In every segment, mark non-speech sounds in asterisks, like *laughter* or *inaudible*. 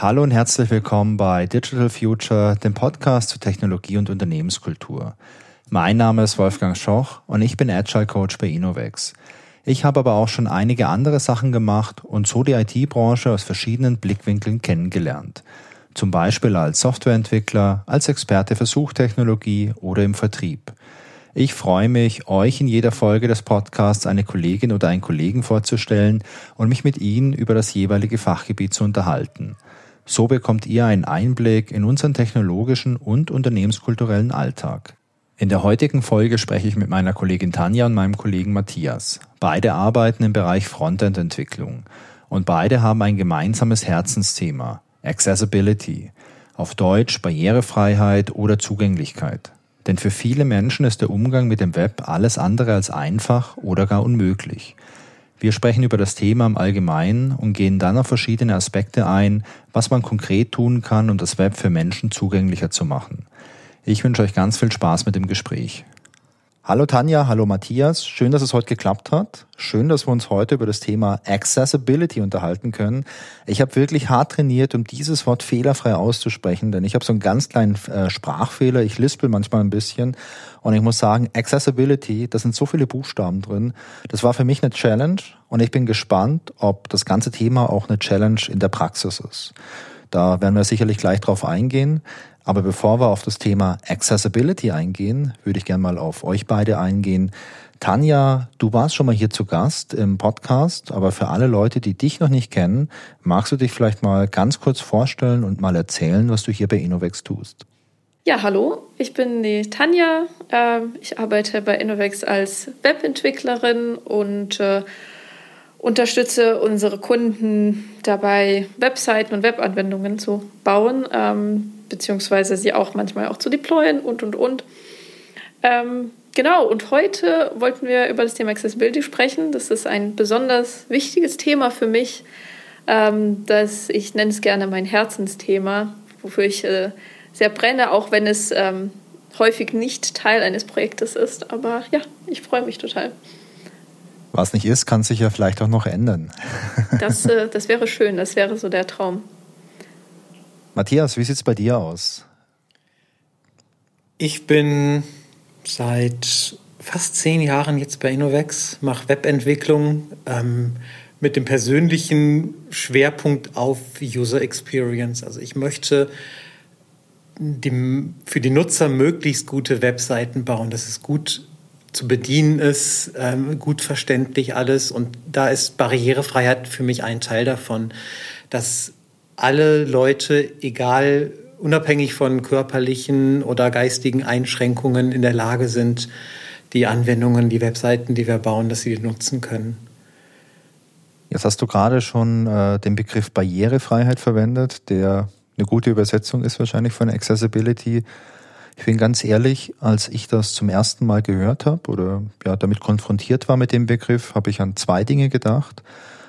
Hallo und herzlich willkommen bei Digital Future, dem Podcast zu Technologie und Unternehmenskultur. Mein Name ist Wolfgang Schoch und ich bin Agile Coach bei Innovex. Ich habe aber auch schon einige andere Sachen gemacht und so die IT-Branche aus verschiedenen Blickwinkeln kennengelernt. Zum Beispiel als Softwareentwickler, als Experte für Suchtechnologie oder im Vertrieb. Ich freue mich, euch in jeder Folge des Podcasts eine Kollegin oder einen Kollegen vorzustellen und mich mit ihnen über das jeweilige Fachgebiet zu unterhalten. So bekommt ihr einen Einblick in unseren technologischen und unternehmenskulturellen Alltag. In der heutigen Folge spreche ich mit meiner Kollegin Tanja und meinem Kollegen Matthias. Beide arbeiten im Bereich Frontend-Entwicklung und beide haben ein gemeinsames Herzensthema, Accessibility, auf Deutsch Barrierefreiheit oder Zugänglichkeit. Denn für viele Menschen ist der Umgang mit dem Web alles andere als einfach oder gar unmöglich. Wir sprechen über das Thema im Allgemeinen und gehen dann auf verschiedene Aspekte ein, was man konkret tun kann, um das Web für Menschen zugänglicher zu machen. Ich wünsche euch ganz viel Spaß mit dem Gespräch. Hallo Tanja, hallo Matthias. Schön, dass es heute geklappt hat. Schön, dass wir uns heute über das Thema Accessibility unterhalten können. Ich habe wirklich hart trainiert, um dieses Wort fehlerfrei auszusprechen, denn ich habe so einen ganz kleinen äh, Sprachfehler. Ich lispel manchmal ein bisschen und ich muss sagen, Accessibility, da sind so viele Buchstaben drin. Das war für mich eine Challenge und ich bin gespannt, ob das ganze Thema auch eine Challenge in der Praxis ist. Da werden wir sicherlich gleich drauf eingehen. Aber bevor wir auf das Thema Accessibility eingehen, würde ich gerne mal auf euch beide eingehen. Tanja, du warst schon mal hier zu Gast im Podcast, aber für alle Leute, die dich noch nicht kennen, magst du dich vielleicht mal ganz kurz vorstellen und mal erzählen, was du hier bei Innovex tust? Ja, hallo, ich bin die Tanja. Ähm, ich arbeite bei Innovex als Webentwicklerin und äh, unterstütze unsere Kunden dabei, Webseiten und Webanwendungen zu bauen. Ähm, beziehungsweise sie auch manchmal auch zu deployen und, und, und. Ähm, genau, und heute wollten wir über das Thema Accessibility sprechen. Das ist ein besonders wichtiges Thema für mich, das ich nenne es gerne mein Herzensthema, wofür ich äh, sehr brenne, auch wenn es ähm, häufig nicht Teil eines Projektes ist. Aber ja, ich freue mich total. Was nicht ist, kann sich ja vielleicht auch noch ändern. *laughs* das, äh, das wäre schön, das wäre so der Traum. Matthias, wie sieht es bei dir aus? Ich bin seit fast zehn Jahren jetzt bei Innovex, mache Webentwicklung ähm, mit dem persönlichen Schwerpunkt auf User Experience. Also ich möchte die, für die Nutzer möglichst gute Webseiten bauen, dass es gut zu bedienen ist, ähm, gut verständlich alles. Und da ist Barrierefreiheit für mich ein Teil davon, dass alle Leute, egal unabhängig von körperlichen oder geistigen Einschränkungen, in der Lage sind, die Anwendungen, die Webseiten, die wir bauen, dass sie die nutzen können. Jetzt hast du gerade schon äh, den Begriff Barrierefreiheit verwendet, der eine gute Übersetzung ist wahrscheinlich von Accessibility. Ich bin ganz ehrlich, als ich das zum ersten Mal gehört habe oder ja damit konfrontiert war mit dem Begriff, habe ich an zwei Dinge gedacht.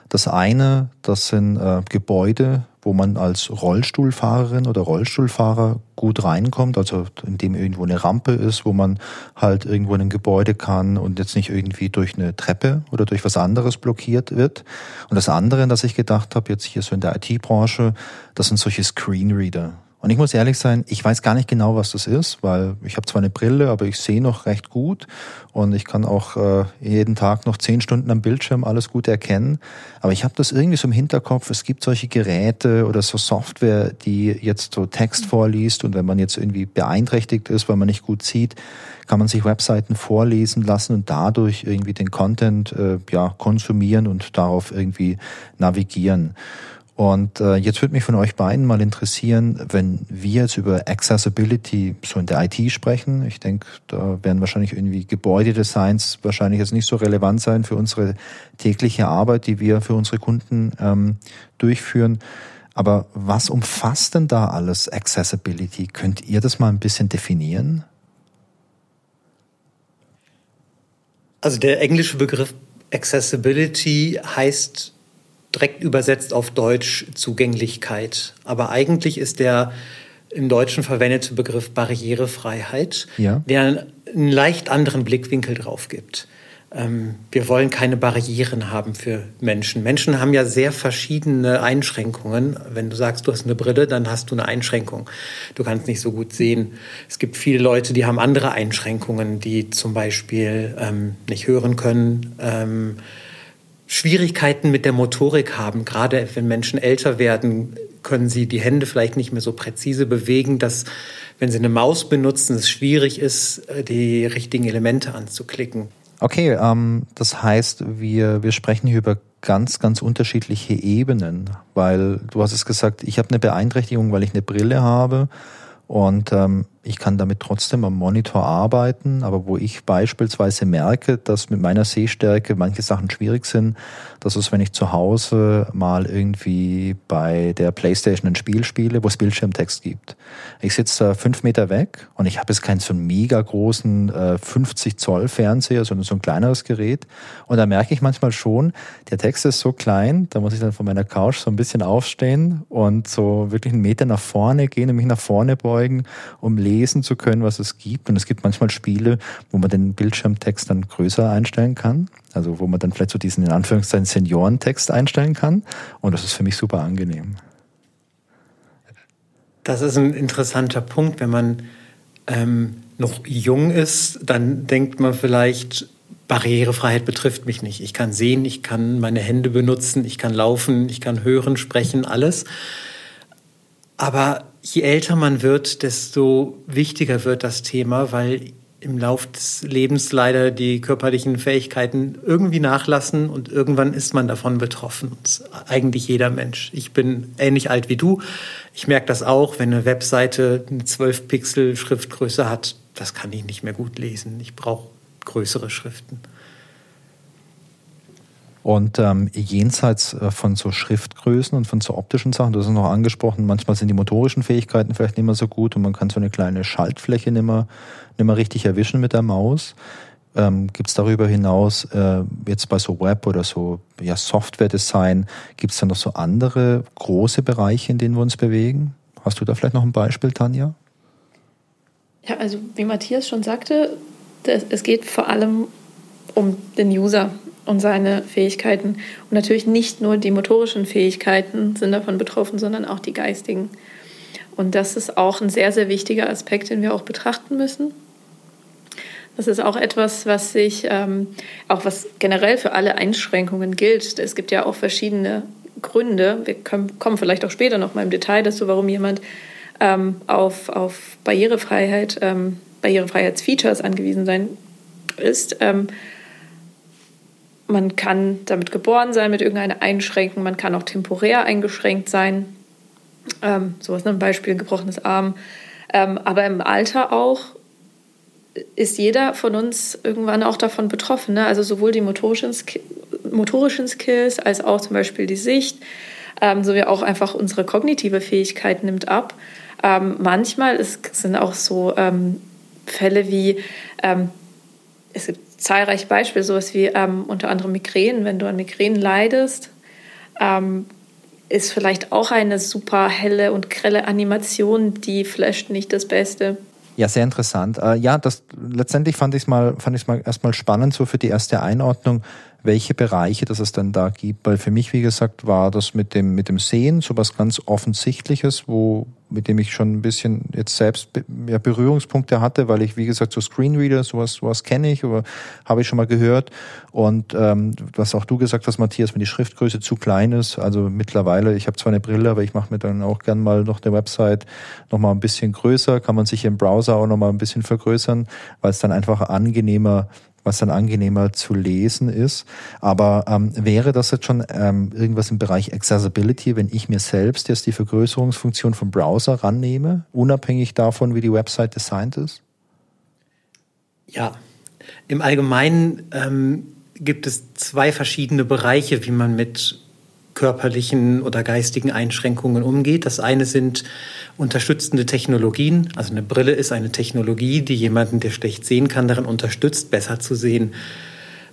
Das eine, das sind äh, Gebäude, wo man als Rollstuhlfahrerin oder Rollstuhlfahrer gut reinkommt, also in dem irgendwo eine Rampe ist, wo man halt irgendwo in ein Gebäude kann und jetzt nicht irgendwie durch eine Treppe oder durch was anderes blockiert wird. Und das andere, das ich gedacht habe, jetzt hier so in der IT-Branche, das sind solche Screenreader. Und ich muss ehrlich sein, ich weiß gar nicht genau, was das ist, weil ich habe zwar eine Brille, aber ich sehe noch recht gut und ich kann auch äh, jeden Tag noch zehn Stunden am Bildschirm alles gut erkennen. Aber ich habe das irgendwie so im Hinterkopf, es gibt solche Geräte oder so Software, die jetzt so Text vorliest und wenn man jetzt irgendwie beeinträchtigt ist, weil man nicht gut sieht, kann man sich Webseiten vorlesen lassen und dadurch irgendwie den Content äh, ja konsumieren und darauf irgendwie navigieren. Und äh, jetzt würde mich von euch beiden mal interessieren, wenn wir jetzt über Accessibility so in der IT sprechen. Ich denke, da werden wahrscheinlich irgendwie Gebäudedesigns wahrscheinlich jetzt nicht so relevant sein für unsere tägliche Arbeit, die wir für unsere Kunden ähm, durchführen. Aber was umfasst denn da alles Accessibility? Könnt ihr das mal ein bisschen definieren? Also der englische Begriff Accessibility heißt direkt übersetzt auf Deutsch Zugänglichkeit. Aber eigentlich ist der im Deutschen verwendete Begriff Barrierefreiheit, ja. der einen leicht anderen Blickwinkel drauf gibt. ähm, wir wollen keine Barrieren haben für Menschen. Menschen haben ja sehr verschiedene Einschränkungen. Wenn du sagst, du hast eine Brille, dann hast du eine Einschränkung. Du kannst nicht so gut sehen. Es gibt viele Leute, die haben andere Einschränkungen, die zum Beispiel ähm, nicht hören können. Ähm, Schwierigkeiten mit der Motorik haben. Gerade wenn Menschen älter werden, können sie die Hände vielleicht nicht mehr so präzise bewegen, dass wenn sie eine Maus benutzen, es schwierig ist, die richtigen Elemente anzuklicken. Okay, ähm, das heißt, wir, wir sprechen hier über ganz, ganz unterschiedliche Ebenen, weil du hast es gesagt, ich habe eine Beeinträchtigung, weil ich eine Brille habe und ähm, ich kann damit trotzdem am Monitor arbeiten, aber wo ich beispielsweise merke, dass mit meiner Sehstärke manche Sachen schwierig sind, das ist, wenn ich zu Hause mal irgendwie bei der Playstation ein Spiel spiele, wo es Bildschirmtext gibt. Ich sitze da fünf Meter weg und ich habe jetzt keinen so mega großen äh, 50 Zoll Fernseher, sondern so ein kleineres Gerät. Und da merke ich manchmal schon, der Text ist so klein, da muss ich dann von meiner Couch so ein bisschen aufstehen und so wirklich einen Meter nach vorne gehen und mich nach vorne beugen, um lesen zu können, was es gibt. Und es gibt manchmal Spiele, wo man den Bildschirmtext dann größer einstellen kann. Also wo man dann vielleicht so diesen in Anführungszeichen Seniorentext einstellen kann. Und das ist für mich super angenehm. Das ist ein interessanter Punkt. Wenn man ähm, noch jung ist, dann denkt man vielleicht, Barrierefreiheit betrifft mich nicht. Ich kann sehen, ich kann meine Hände benutzen, ich kann laufen, ich kann hören, sprechen, alles. Aber je älter man wird, desto wichtiger wird das Thema, weil im Lauf des Lebens leider die körperlichen Fähigkeiten irgendwie nachlassen und irgendwann ist man davon betroffen. eigentlich jeder Mensch. Ich bin ähnlich alt wie du. Ich merke das auch, wenn eine Webseite eine 12 Pixel Schriftgröße hat, das kann ich nicht mehr gut lesen. Ich brauche größere Schriften. Und ähm, jenseits äh, von so Schriftgrößen und von so optischen Sachen, du hast es noch angesprochen, manchmal sind die motorischen Fähigkeiten vielleicht nicht mehr so gut und man kann so eine kleine Schaltfläche nicht mehr, nicht mehr richtig erwischen mit der Maus. Ähm, gibt es darüber hinaus äh, jetzt bei so Web oder so ja, Software-Design, gibt es da noch so andere große Bereiche, in denen wir uns bewegen? Hast du da vielleicht noch ein Beispiel, Tanja? Ja, also wie Matthias schon sagte, es geht vor allem um den User und seine Fähigkeiten. Und natürlich nicht nur die motorischen Fähigkeiten sind davon betroffen, sondern auch die geistigen. Und das ist auch ein sehr, sehr wichtiger Aspekt, den wir auch betrachten müssen. Das ist auch etwas, was sich, ähm, auch was generell für alle Einschränkungen gilt. Es gibt ja auch verschiedene Gründe. Wir können, kommen vielleicht auch später noch mal im Detail dazu, warum jemand ähm, auf, auf Barrierefreiheit, ähm, Barrierefreiheitsfeatures angewiesen sein ist. Man kann damit geboren sein, mit irgendeiner Einschränkung. Man kann auch temporär eingeschränkt sein. Ähm, sowas, ein Beispiel, gebrochenes Arm. Ähm, aber im Alter auch ist jeder von uns irgendwann auch davon betroffen. Ne? Also sowohl die motorischen, motorischen Skills als auch zum Beispiel die Sicht, ähm, sowie auch einfach unsere kognitive Fähigkeit nimmt ab. Ähm, manchmal ist, sind auch so ähm, Fälle wie, ähm, es gibt zahlreiche Beispiele, sowas wie ähm, unter anderem Migränen. Wenn du an Migränen leidest, ähm, ist vielleicht auch eine super helle und grelle Animation, die flasht nicht das Beste. Ja, sehr interessant. Äh, ja, das letztendlich fand ich es mal, mal erstmal spannend, so für die erste Einordnung, welche Bereiche das es denn da gibt. Weil für mich, wie gesagt, war das mit dem, mit dem Sehen so was ganz Offensichtliches, wo, mit dem ich schon ein bisschen jetzt selbst ja, Berührungspunkte hatte, weil ich, wie gesagt, so Screenreader, sowas, sowas kenne ich oder habe ich schon mal gehört. Und ähm, was auch du gesagt hast, Matthias, wenn die Schriftgröße zu klein ist, also mittlerweile, ich habe zwar eine Brille, aber ich mache mir dann auch gern mal noch eine Website noch mal ein bisschen größer, kann man sich im Browser auch noch mal ein bisschen vergrößern, weil es dann einfach angenehmer was dann angenehmer zu lesen ist. Aber ähm, wäre das jetzt schon ähm, irgendwas im Bereich Accessibility, wenn ich mir selbst jetzt die Vergrößerungsfunktion vom Browser rannehme, unabhängig davon, wie die Website designt ist? Ja, im Allgemeinen ähm, gibt es zwei verschiedene Bereiche, wie man mit körperlichen oder geistigen Einschränkungen umgeht. Das eine sind unterstützende Technologien. Also eine Brille ist eine Technologie, die jemanden, der schlecht sehen kann, darin unterstützt, besser zu sehen.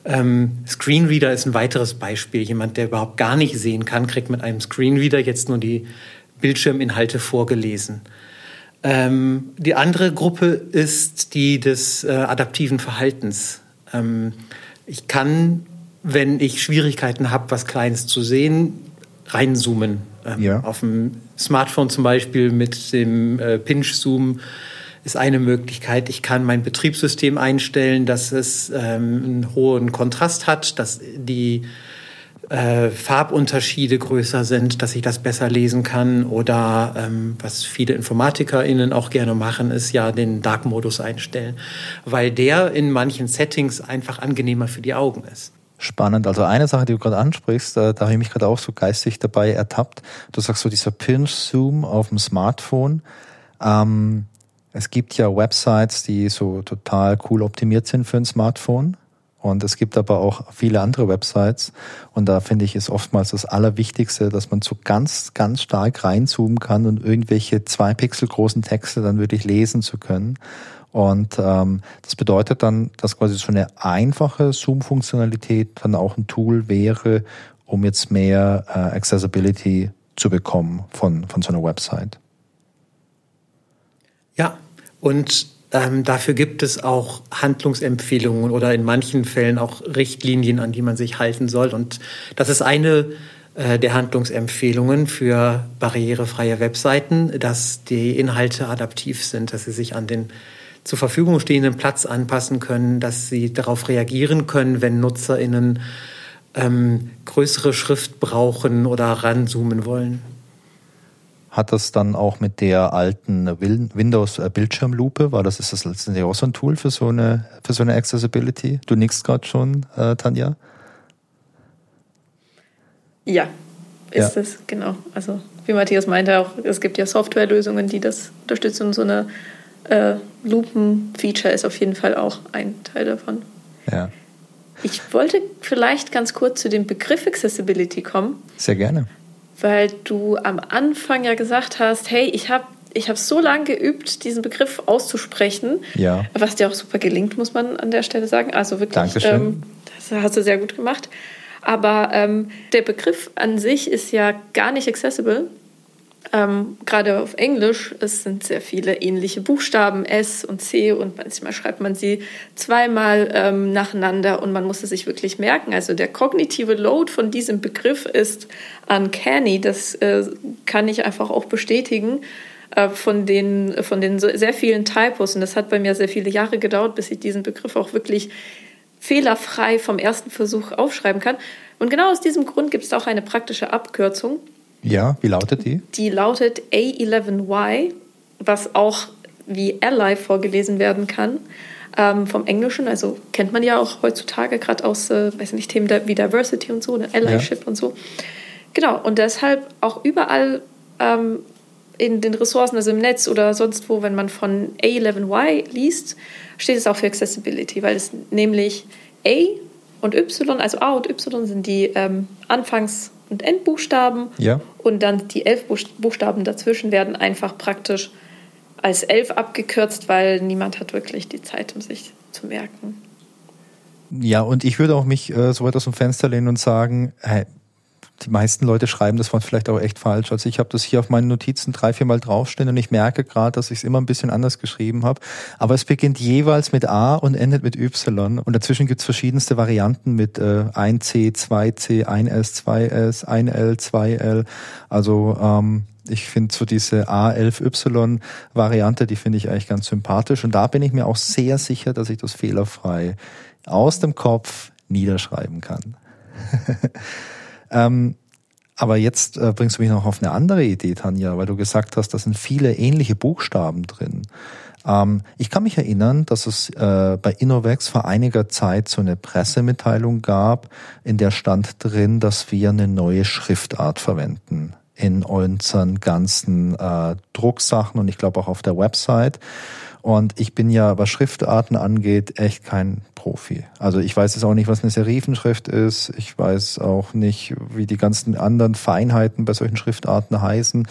Ähm, Screenreader ist ein weiteres Beispiel. Jemand, der überhaupt gar nicht sehen kann, kriegt mit einem Screenreader jetzt nur die Bildschirminhalte vorgelesen. Ähm, die andere Gruppe ist die des äh, adaptiven Verhaltens. Ähm, Ich kann, wenn ich Schwierigkeiten habe, was Kleines zu sehen, reinzoomen. Ähm, ja. Auf dem Smartphone zum Beispiel mit dem äh, Pinch-Zoom ist eine Möglichkeit. Ich kann mein Betriebssystem einstellen, dass es ähm, einen hohen Kontrast hat, dass die äh, Farbunterschiede größer sind, dass ich das besser lesen kann. Oder ähm, was viele InformatikerInnen auch gerne machen, ist ja den Dark-Modus einstellen, weil der in manchen Settings einfach angenehmer für die Augen ist. Spannend. Also eine Sache, die du gerade ansprichst, da, da habe ich mich gerade auch so geistig dabei ertappt. Du sagst so dieser Pinch-Zoom auf dem Smartphone. Ähm, es gibt ja Websites, die so total cool optimiert sind für ein Smartphone. Und es gibt aber auch viele andere Websites. Und da finde ich ist oftmals das Allerwichtigste, dass man so ganz, ganz stark reinzoomen kann und irgendwelche zwei Pixel großen Texte dann wirklich lesen zu können. Und ähm, das bedeutet dann, dass quasi so eine einfache Zoom-Funktionalität dann auch ein Tool wäre, um jetzt mehr äh, Accessibility zu bekommen von, von so einer Website. Ja, und ähm, dafür gibt es auch Handlungsempfehlungen oder in manchen Fällen auch Richtlinien, an die man sich halten soll. Und das ist eine äh, der Handlungsempfehlungen für barrierefreie Webseiten, dass die Inhalte adaptiv sind, dass sie sich an den zur Verfügung stehenden Platz anpassen können, dass sie darauf reagieren können, wenn NutzerInnen ähm, größere Schrift brauchen oder ranzoomen wollen hat das dann auch mit der alten Windows äh, Bildschirmlupe, war das ist das letztendlich auch so ein Tool für so eine für so eine Accessibility? Du nickst gerade schon, äh, Tanja. Ja, ist ja. es genau. Also wie Matthias meinte auch, es gibt ja Softwarelösungen, die das unterstützen. Und so eine äh, Lupen-Feature ist auf jeden Fall auch ein Teil davon. Ja. Ich wollte vielleicht ganz kurz zu dem Begriff Accessibility kommen. Sehr gerne weil du am Anfang ja gesagt hast, hey, ich habe ich habe so lange geübt, diesen Begriff auszusprechen, ja. was dir auch super gelingt, muss man an der Stelle sagen. Also wirklich, ähm, das hast du sehr gut gemacht. Aber ähm, der Begriff an sich ist ja gar nicht accessible, ähm, Gerade auf Englisch, es sind sehr viele ähnliche Buchstaben, S und C, und manchmal schreibt man sie zweimal ähm, nacheinander und man muss es sich wirklich merken. Also der kognitive Load von diesem Begriff ist uncanny, das äh, kann ich einfach auch bestätigen äh, von den, von den sehr vielen Typos. Und das hat bei mir sehr viele Jahre gedauert, bis ich diesen Begriff auch wirklich fehlerfrei vom ersten Versuch aufschreiben kann. Und genau aus diesem Grund gibt es auch eine praktische Abkürzung. Ja, wie lautet die? Die lautet A11Y, was auch wie Ally vorgelesen werden kann. Ähm, vom Englischen, also kennt man ja auch heutzutage gerade aus, äh, weiß nicht, Themen wie Diversity und so, eine Allyship ja. und so. Genau, und deshalb auch überall ähm, in den Ressourcen, also im Netz oder sonst wo, wenn man von A11Y liest, steht es auch für Accessibility, weil es nämlich A und Y, also A und Y sind die ähm, Anfangs- und Endbuchstaben. Ja. Und dann die elf Buchstaben dazwischen werden einfach praktisch als elf abgekürzt, weil niemand hat wirklich die Zeit, um sich zu merken. Ja, und ich würde auch mich äh, so weit aus dem Fenster lehnen und sagen, hey, die meisten Leute schreiben das Wort vielleicht auch echt falsch. Also ich habe das hier auf meinen Notizen drei, vier Mal draufstehen und ich merke gerade, dass ich es immer ein bisschen anders geschrieben habe. Aber es beginnt jeweils mit A und endet mit Y. Und dazwischen gibt es verschiedenste Varianten mit äh, 1C, 2C, 1S, 2S, 1L, 2L. Also ähm, ich finde so diese A11Y-Variante, die finde ich eigentlich ganz sympathisch. Und da bin ich mir auch sehr sicher, dass ich das fehlerfrei aus dem Kopf niederschreiben kann. *laughs* Ähm, aber jetzt äh, bringst du mich noch auf eine andere Idee, Tanja, weil du gesagt hast, da sind viele ähnliche Buchstaben drin. Ähm, ich kann mich erinnern, dass es äh, bei Innovex vor einiger Zeit so eine Pressemitteilung gab, in der stand drin, dass wir eine neue Schriftart verwenden in unseren ganzen äh, Drucksachen und ich glaube auch auf der Website. Und ich bin ja, was Schriftarten angeht, echt kein Profi. Also ich weiß jetzt auch nicht, was eine Serifenschrift ist. Ich weiß auch nicht, wie die ganzen anderen Feinheiten bei solchen Schriftarten heißen.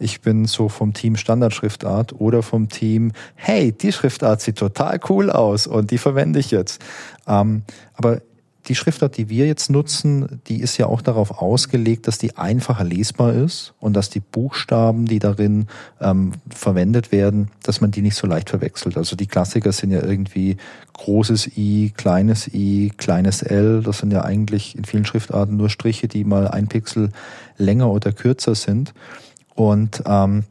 Ich bin so vom Team Standardschriftart oder vom Team, hey, die Schriftart sieht total cool aus und die verwende ich jetzt. Ähm, aber die Schriftart, die wir jetzt nutzen, die ist ja auch darauf ausgelegt, dass die einfacher lesbar ist und dass die Buchstaben, die darin ähm, verwendet werden, dass man die nicht so leicht verwechselt. Also die Klassiker sind ja irgendwie großes I, kleines I, kleines L. Das sind ja eigentlich in vielen Schriftarten nur Striche, die mal ein Pixel länger oder kürzer sind. Und ähm,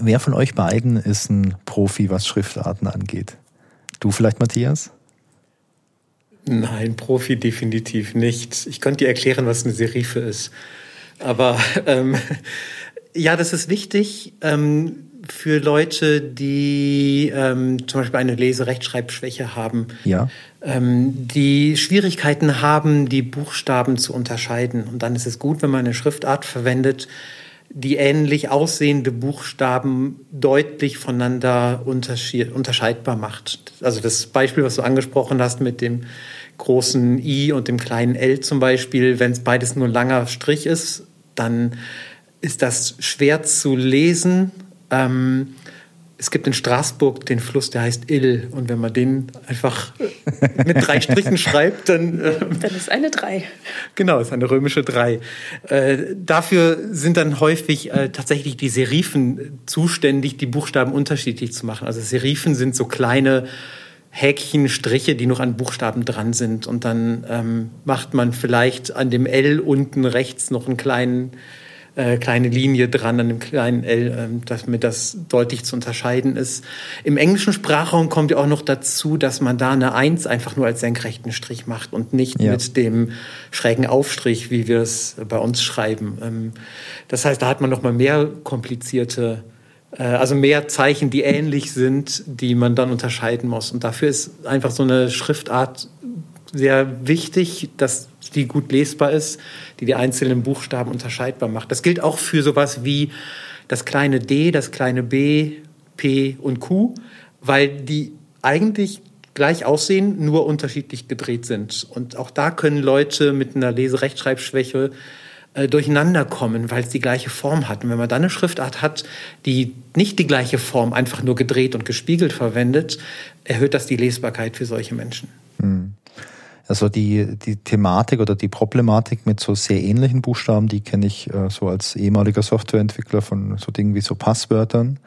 wer von euch beiden ist ein Profi, was Schriftarten angeht? Du vielleicht, Matthias? Nein, Profi definitiv nicht. Ich könnte dir erklären, was eine Serife ist. Aber *laughs* ähm, ja, das ist wichtig ähm, für Leute, die ähm, zum Beispiel eine Leserechtschreibschwäche haben, ja. ähm, die Schwierigkeiten haben, die Buchstaben zu unterscheiden. Und dann ist es gut, wenn man eine Schriftart verwendet, die ähnlich aussehende Buchstaben deutlich voneinander unterscheidbar macht. Also das Beispiel, was du angesprochen hast mit dem großen I und dem kleinen L zum Beispiel, wenn es beides nur ein langer Strich ist, dann ist das schwer zu lesen. Ähm, es gibt in Straßburg den Fluss, der heißt Ill. Und wenn man den einfach mit drei Strichen *laughs* schreibt, dann. Äh, dann ist eine drei. Genau, ist eine römische drei. Äh, dafür sind dann häufig äh, tatsächlich die Serifen zuständig, die Buchstaben unterschiedlich zu machen. Also Serifen sind so kleine Häkchen, Striche, die noch an Buchstaben dran sind. Und dann ähm, macht man vielleicht an dem L unten rechts noch einen kleinen äh, kleine Linie dran an dem kleinen L, äh, damit das deutlich zu unterscheiden ist. Im englischen Sprachraum kommt ja auch noch dazu, dass man da eine Eins einfach nur als senkrechten Strich macht und nicht ja. mit dem schrägen Aufstrich, wie wir es bei uns schreiben. Ähm, das heißt, da hat man noch mal mehr komplizierte äh, also mehr Zeichen, die ähnlich sind, die man dann unterscheiden muss. Und dafür ist einfach so eine Schriftart sehr wichtig, dass die gut lesbar ist, die die einzelnen Buchstaben unterscheidbar macht. Das gilt auch für sowas wie das kleine d, das kleine b, p und q, weil die eigentlich gleich aussehen, nur unterschiedlich gedreht sind. Und auch da können Leute mit einer Leserechtschreibschwäche äh, durcheinander kommen, weil es die gleiche Form hat. Und wenn man dann eine Schriftart hat, die nicht die gleiche Form, einfach nur gedreht und gespiegelt verwendet, erhöht das die Lesbarkeit für solche Menschen. Hm. Also die, die Thematik oder die Problematik mit so sehr ähnlichen Buchstaben, die kenne ich äh, so als ehemaliger Softwareentwickler von so Dingen wie so Passwörtern,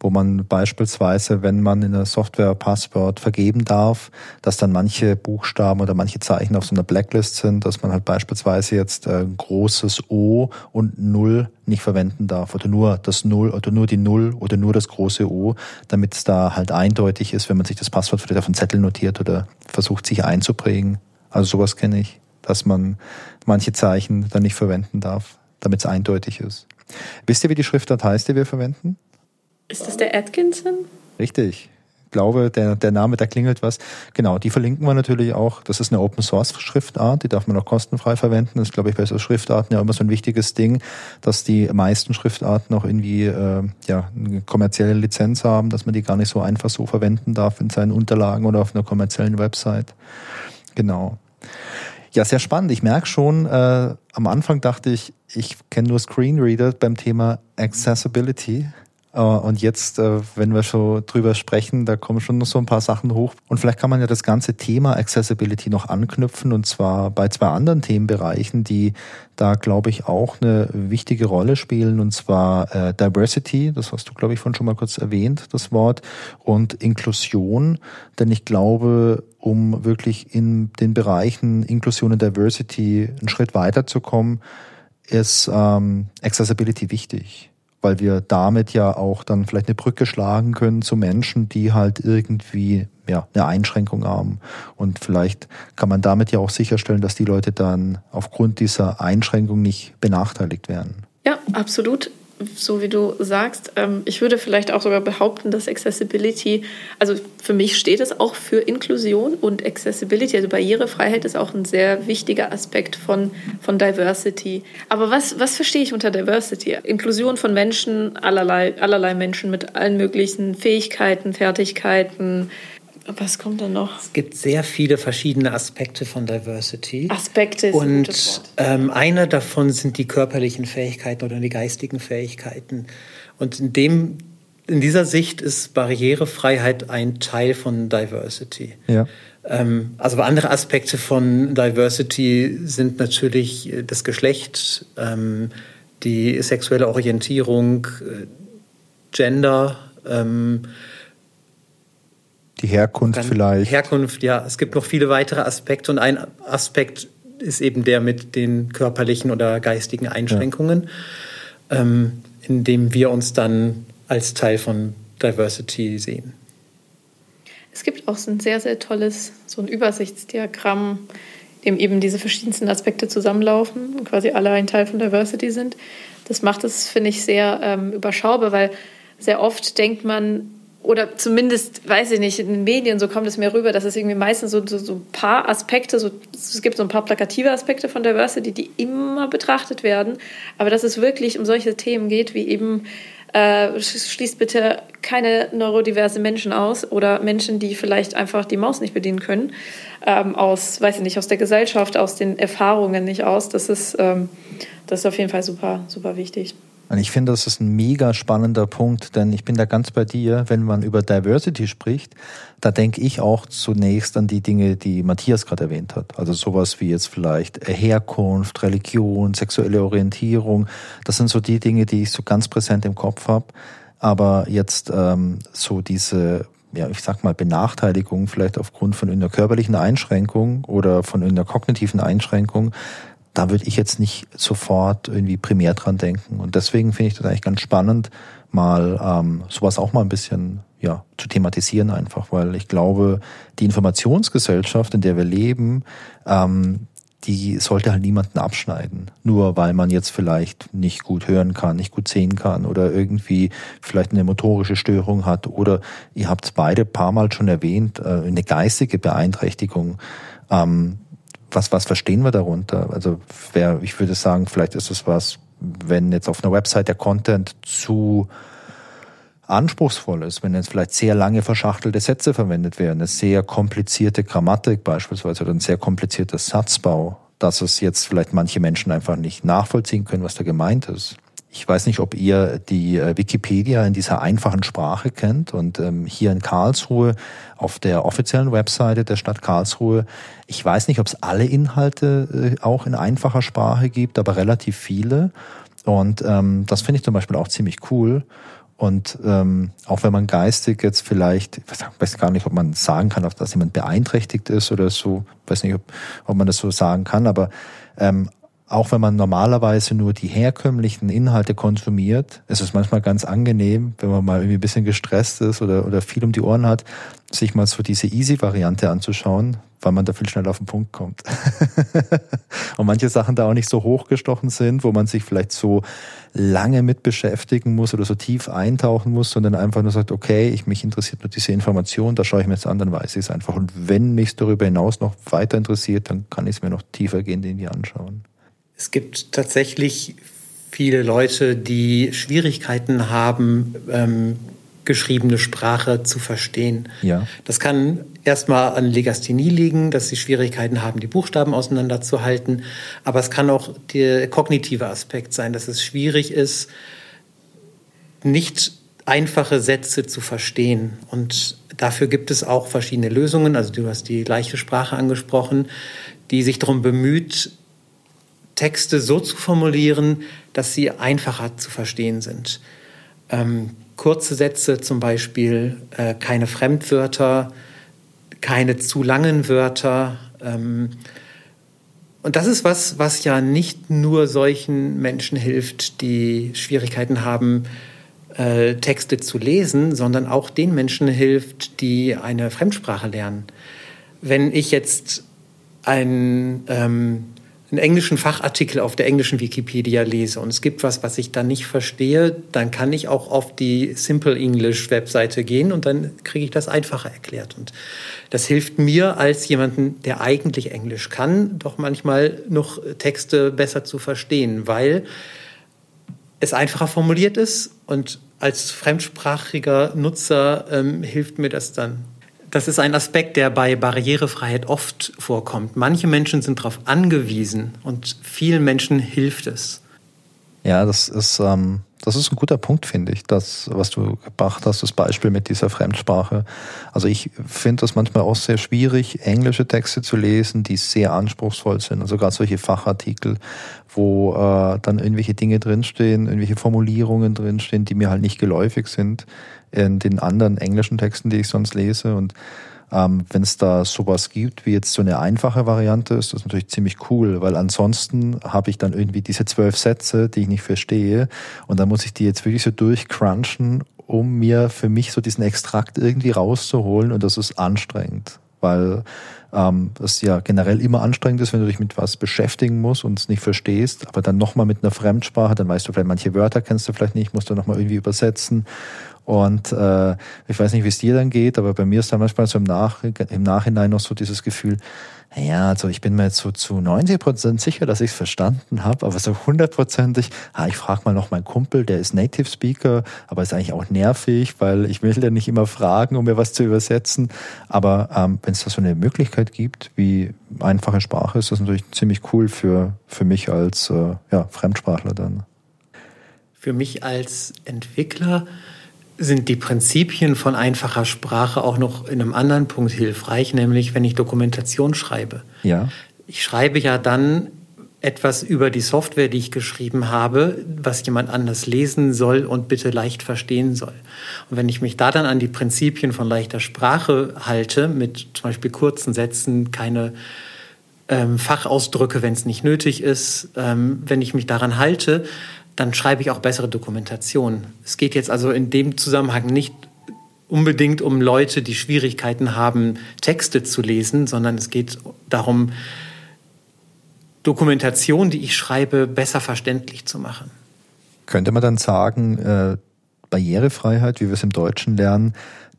wo man beispielsweise, wenn man in der Software Passwort vergeben darf, dass dann manche Buchstaben oder manche Zeichen auf so einer Blacklist sind, dass man halt beispielsweise jetzt ein großes O und Null nicht verwenden darf oder nur das Null oder nur die Null oder nur das große O, damit es da halt eindeutig ist, wenn man sich das Passwort vielleicht auf einen Zettel notiert oder versucht sich einzuprägen. Also sowas kenne ich, dass man manche Zeichen dann nicht verwenden darf, damit es eindeutig ist. Wisst ihr, wie die Schriftart heißt, die wir verwenden? Ist das der Atkinson? Richtig. Ich glaube, der, der Name, der klingelt was. Genau, die verlinken wir natürlich auch. Das ist eine Open Source Schriftart, die darf man auch kostenfrei verwenden. Das ist, glaube ich, bei so Schriftarten ja immer so ein wichtiges Ding, dass die meisten Schriftarten auch irgendwie äh, ja, eine kommerzielle Lizenz haben, dass man die gar nicht so einfach so verwenden darf in seinen Unterlagen oder auf einer kommerziellen Website. Genau. Ja, sehr spannend. Ich merke schon, äh, am Anfang dachte ich, ich kenne nur Screenreader beim Thema Accessibility. Äh, und jetzt, äh, wenn wir schon drüber sprechen, da kommen schon noch so ein paar Sachen hoch. Und vielleicht kann man ja das ganze Thema Accessibility noch anknüpfen und zwar bei zwei anderen Themenbereichen, die da, glaube ich, auch eine wichtige Rolle spielen und zwar äh, Diversity, das hast du, glaube ich, vorhin schon mal kurz erwähnt, das Wort, und Inklusion. Denn ich glaube, um wirklich in den Bereichen Inklusion und Diversity einen Schritt weiterzukommen, ist ähm, Accessibility wichtig weil wir damit ja auch dann vielleicht eine Brücke schlagen können zu Menschen, die halt irgendwie ja, eine Einschränkung haben. Und vielleicht kann man damit ja auch sicherstellen, dass die Leute dann aufgrund dieser Einschränkung nicht benachteiligt werden. Ja, absolut so wie du sagst. Ähm, ich würde vielleicht auch sogar behaupten, dass Accessibility, also für mich steht es auch für Inklusion und Accessibility, also Barrierefreiheit ist auch ein sehr wichtiger Aspekt von, von Diversity. Aber was, was verstehe ich unter Diversity? Inklusion von Menschen, allerlei, allerlei Menschen mit allen möglichen Fähigkeiten, Fertigkeiten, was kommt dann noch? Es gibt sehr viele verschiedene Aspekte von Diversity. Aspekte ist Und ähm, einer davon sind die körperlichen Fähigkeiten oder die geistigen Fähigkeiten. Und in, dem, in dieser Sicht ist Barrierefreiheit ein Teil von Diversity. Ja. Ähm, also andere Aspekte von Diversity sind natürlich das Geschlecht, ähm, die sexuelle Orientierung, äh, Gender, ähm, die Herkunft vielleicht. Herkunft, ja. Es gibt noch viele weitere Aspekte und ein Aspekt ist eben der mit den körperlichen oder geistigen Einschränkungen, ja. ähm, in dem wir uns dann als Teil von Diversity sehen. Es gibt auch so ein sehr, sehr tolles, so ein Übersichtsdiagramm, in dem eben diese verschiedensten Aspekte zusammenlaufen und quasi alle ein Teil von Diversity sind. Das macht es, finde ich, sehr ähm, überschaubar, weil sehr oft denkt man, oder zumindest, weiß ich nicht, in den Medien, so kommt es mir rüber, dass es irgendwie meistens so, so, so ein paar Aspekte, so, es gibt so ein paar plakative Aspekte von Diversity, die immer betrachtet werden, aber dass es wirklich um solche Themen geht, wie eben äh, schließt bitte keine neurodiverse Menschen aus oder Menschen, die vielleicht einfach die Maus nicht bedienen können, ähm, aus, weiß ich nicht, aus der Gesellschaft, aus den Erfahrungen nicht aus. Das ist, ähm, das ist auf jeden Fall super, super wichtig. Und ich finde, das ist ein mega spannender Punkt, denn ich bin da ganz bei dir, wenn man über Diversity spricht, da denke ich auch zunächst an die Dinge, die Matthias gerade erwähnt hat. Also sowas wie jetzt vielleicht Herkunft, Religion, sexuelle Orientierung. Das sind so die Dinge, die ich so ganz präsent im Kopf habe. Aber jetzt ähm, so diese ja, ich sag mal, Benachteiligung vielleicht aufgrund von einer körperlichen Einschränkung oder von einer kognitiven Einschränkung, da würde ich jetzt nicht sofort irgendwie primär dran denken. Und deswegen finde ich das eigentlich ganz spannend, mal ähm, sowas auch mal ein bisschen ja, zu thematisieren einfach, weil ich glaube, die Informationsgesellschaft, in der wir leben, ähm, die sollte halt niemanden abschneiden. Nur weil man jetzt vielleicht nicht gut hören kann, nicht gut sehen kann oder irgendwie vielleicht eine motorische Störung hat oder ihr habt es beide paar Mal schon erwähnt, äh, eine geistige Beeinträchtigung. Ähm, was, was verstehen wir darunter? Also wer, ich würde sagen, vielleicht ist es was, wenn jetzt auf einer Website der Content zu anspruchsvoll ist, wenn jetzt vielleicht sehr lange verschachtelte Sätze verwendet werden, eine sehr komplizierte Grammatik beispielsweise oder ein sehr komplizierter Satzbau, dass es jetzt vielleicht manche Menschen einfach nicht nachvollziehen können, was da gemeint ist. Ich weiß nicht, ob ihr die äh, Wikipedia in dieser einfachen Sprache kennt. Und ähm, hier in Karlsruhe auf der offiziellen Webseite der Stadt Karlsruhe, ich weiß nicht, ob es alle Inhalte äh, auch in einfacher Sprache gibt, aber relativ viele. Und ähm, das finde ich zum Beispiel auch ziemlich cool. Und ähm, auch wenn man geistig jetzt vielleicht, ich weiß gar nicht, ob man sagen kann, dass jemand beeinträchtigt ist oder so, ich weiß nicht, ob, ob man das so sagen kann, aber ähm, auch wenn man normalerweise nur die herkömmlichen Inhalte konsumiert, ist es manchmal ganz angenehm, wenn man mal irgendwie ein bisschen gestresst ist oder, oder viel um die Ohren hat, sich mal so diese Easy-Variante anzuschauen, weil man da viel schneller auf den Punkt kommt. *laughs* und manche Sachen da auch nicht so hochgestochen sind, wo man sich vielleicht so lange mit beschäftigen muss oder so tief eintauchen muss, sondern einfach nur sagt, okay, ich mich interessiert nur diese Information, da schaue ich mir jetzt an, dann weiß ich es einfach. Und wenn mich darüber hinaus noch weiter interessiert, dann kann ich es mir noch tiefer gehen, irgendwie anschauen. Es gibt tatsächlich viele Leute, die Schwierigkeiten haben, ähm, geschriebene Sprache zu verstehen. Ja. Das kann erstmal an Legasthenie liegen, dass sie Schwierigkeiten haben, die Buchstaben auseinanderzuhalten. Aber es kann auch der kognitive Aspekt sein, dass es schwierig ist, nicht einfache Sätze zu verstehen. Und dafür gibt es auch verschiedene Lösungen. Also du hast die leichte Sprache angesprochen, die sich darum bemüht, Texte so zu formulieren, dass sie einfacher zu verstehen sind. Ähm, kurze Sätze zum Beispiel, äh, keine Fremdwörter, keine zu langen Wörter. Ähm, und das ist was, was ja nicht nur solchen Menschen hilft, die Schwierigkeiten haben, äh, Texte zu lesen, sondern auch den Menschen hilft, die eine Fremdsprache lernen. Wenn ich jetzt ein ähm, einen englischen Fachartikel auf der englischen Wikipedia lese und es gibt was, was ich da nicht verstehe, dann kann ich auch auf die Simple English Webseite gehen und dann kriege ich das einfacher erklärt. Und das hilft mir als jemanden, der eigentlich Englisch kann, doch manchmal noch Texte besser zu verstehen, weil es einfacher formuliert ist und als fremdsprachiger Nutzer ähm, hilft mir das dann das ist ein Aspekt, der bei Barrierefreiheit oft vorkommt. Manche Menschen sind darauf angewiesen und vielen Menschen hilft es. Ja, das ist, ähm, das ist ein guter Punkt, finde ich, das, was du gebracht hast, das Beispiel mit dieser Fremdsprache. Also ich finde das manchmal auch sehr schwierig, englische Texte zu lesen, die sehr anspruchsvoll sind. Also gerade solche Fachartikel, wo äh, dann irgendwelche Dinge drinstehen, irgendwelche Formulierungen drinstehen, die mir halt nicht geläufig sind in den anderen englischen Texten, die ich sonst lese. Und ähm, Wenn es da sowas gibt, wie jetzt so eine einfache Variante, ist das natürlich ziemlich cool, weil ansonsten habe ich dann irgendwie diese zwölf Sätze, die ich nicht verstehe, und dann muss ich die jetzt wirklich so durchcrunchen, um mir für mich so diesen Extrakt irgendwie rauszuholen, und das ist anstrengend, weil ähm, es ja generell immer anstrengend ist, wenn du dich mit was beschäftigen musst und es nicht verstehst, aber dann nochmal mit einer Fremdsprache, dann weißt du vielleicht, manche Wörter kennst du vielleicht nicht, musst du nochmal irgendwie übersetzen und äh, ich weiß nicht, wie es dir dann geht, aber bei mir ist dann manchmal so im, Nach im Nachhinein noch so dieses Gefühl, ja, also ich bin mir jetzt so zu 90 Prozent sicher, dass ich es verstanden habe, aber so hundertprozentig, ah, ich frage mal noch meinen Kumpel, der ist Native Speaker, aber ist eigentlich auch nervig, weil ich will ja nicht immer fragen, um mir was zu übersetzen. Aber ähm, wenn es da so eine Möglichkeit gibt, wie einfache Sprache, ist das natürlich ziemlich cool für, für mich als äh, ja, Fremdsprachler dann. Für mich als Entwickler sind die Prinzipien von einfacher Sprache auch noch in einem anderen Punkt hilfreich, nämlich wenn ich Dokumentation schreibe. Ja. Ich schreibe ja dann etwas über die Software, die ich geschrieben habe, was jemand anders lesen soll und bitte leicht verstehen soll. Und wenn ich mich da dann an die Prinzipien von leichter Sprache halte, mit zum Beispiel kurzen Sätzen, keine ähm, Fachausdrücke, wenn es nicht nötig ist, ähm, wenn ich mich daran halte, dann schreibe ich auch bessere Dokumentation. Es geht jetzt also in dem Zusammenhang nicht unbedingt um Leute, die Schwierigkeiten haben, Texte zu lesen, sondern es geht darum, Dokumentation, die ich schreibe, besser verständlich zu machen. Könnte man dann sagen, äh, Barrierefreiheit, wie wir es im Deutschen lernen,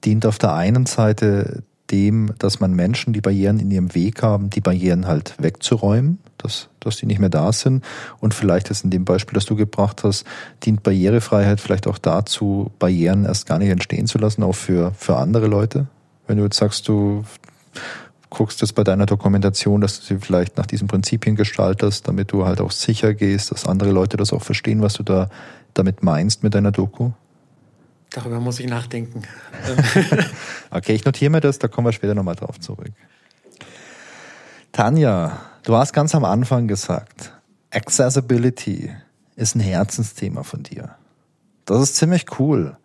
dient auf der einen Seite dem, dass man Menschen, die Barrieren in ihrem Weg haben, die Barrieren halt wegzuräumen, dass, dass die nicht mehr da sind. Und vielleicht ist in dem Beispiel, das du gebracht hast, dient Barrierefreiheit vielleicht auch dazu, Barrieren erst gar nicht entstehen zu lassen, auch für, für andere Leute. Wenn du jetzt sagst, du guckst jetzt bei deiner Dokumentation, dass du sie vielleicht nach diesen Prinzipien gestaltest, damit du halt auch sicher gehst, dass andere Leute das auch verstehen, was du da damit meinst mit deiner Doku? Darüber muss ich nachdenken. *laughs* okay, ich notiere mir das, da kommen wir später nochmal drauf zurück. Tanja, du hast ganz am Anfang gesagt, Accessibility ist ein Herzensthema von dir. Das ist ziemlich cool.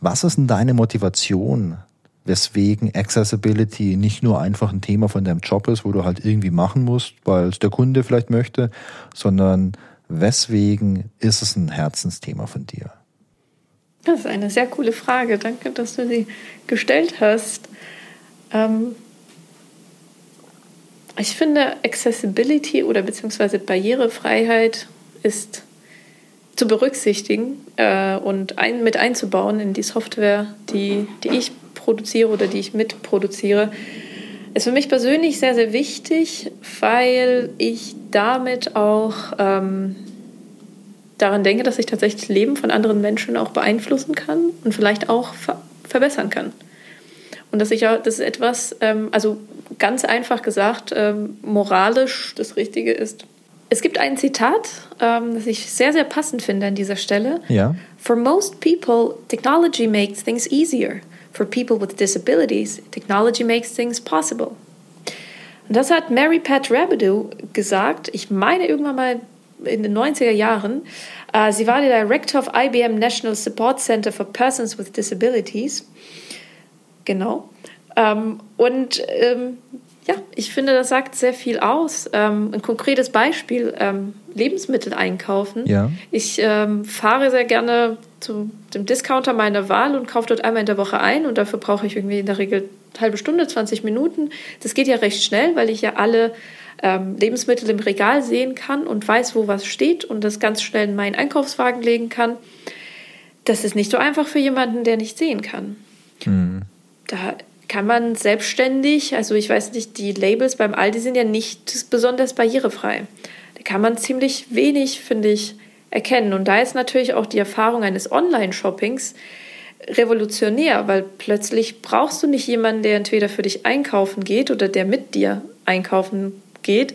Was ist denn deine Motivation, weswegen Accessibility nicht nur einfach ein Thema von deinem Job ist, wo du halt irgendwie machen musst, weil es der Kunde vielleicht möchte, sondern weswegen ist es ein Herzensthema von dir? Das ist eine sehr coole Frage. Danke, dass du sie gestellt hast. Ähm ich finde, Accessibility oder beziehungsweise Barrierefreiheit ist zu berücksichtigen äh, und ein, mit einzubauen in die Software, die, die ich produziere oder die ich mitproduziere, ist für mich persönlich sehr, sehr wichtig, weil ich damit auch ähm, daran denke, dass ich tatsächlich das Leben von anderen Menschen auch beeinflussen kann und vielleicht auch ver verbessern kann. Und dass ich auch, das ist etwas, ähm, also ganz einfach gesagt, ähm, moralisch das Richtige ist. Es gibt ein Zitat, ähm, das ich sehr, sehr passend finde an dieser Stelle. Ja. For most people, technology makes things easier. For people with disabilities, technology makes things possible. Und das hat Mary Pat Rabideau gesagt. Ich meine irgendwann mal in den 90er Jahren. Äh, sie war die Director of IBM National Support Center for Persons with Disabilities. Genau. Ähm, und ähm, ja, ich finde, das sagt sehr viel aus. Ähm, ein konkretes Beispiel, Lebensmittel einkaufen. Ja. Ich fahre sehr gerne zu dem Discounter meiner Wahl und kaufe dort einmal in der Woche ein und dafür brauche ich irgendwie in der Regel eine halbe Stunde, 20 Minuten. Das geht ja recht schnell, weil ich ja alle ähm, Lebensmittel im Regal sehen kann und weiß, wo was steht und das ganz schnell in meinen Einkaufswagen legen kann. Das ist nicht so einfach für jemanden, der nicht sehen kann. Mhm. Da kann man selbstständig, also ich weiß nicht, die Labels beim Aldi sind ja nicht besonders barrierefrei. Da kann man ziemlich wenig, finde ich, erkennen. Und da ist natürlich auch die Erfahrung eines Online-Shoppings revolutionär, weil plötzlich brauchst du nicht jemanden, der entweder für dich einkaufen geht oder der mit dir einkaufen geht,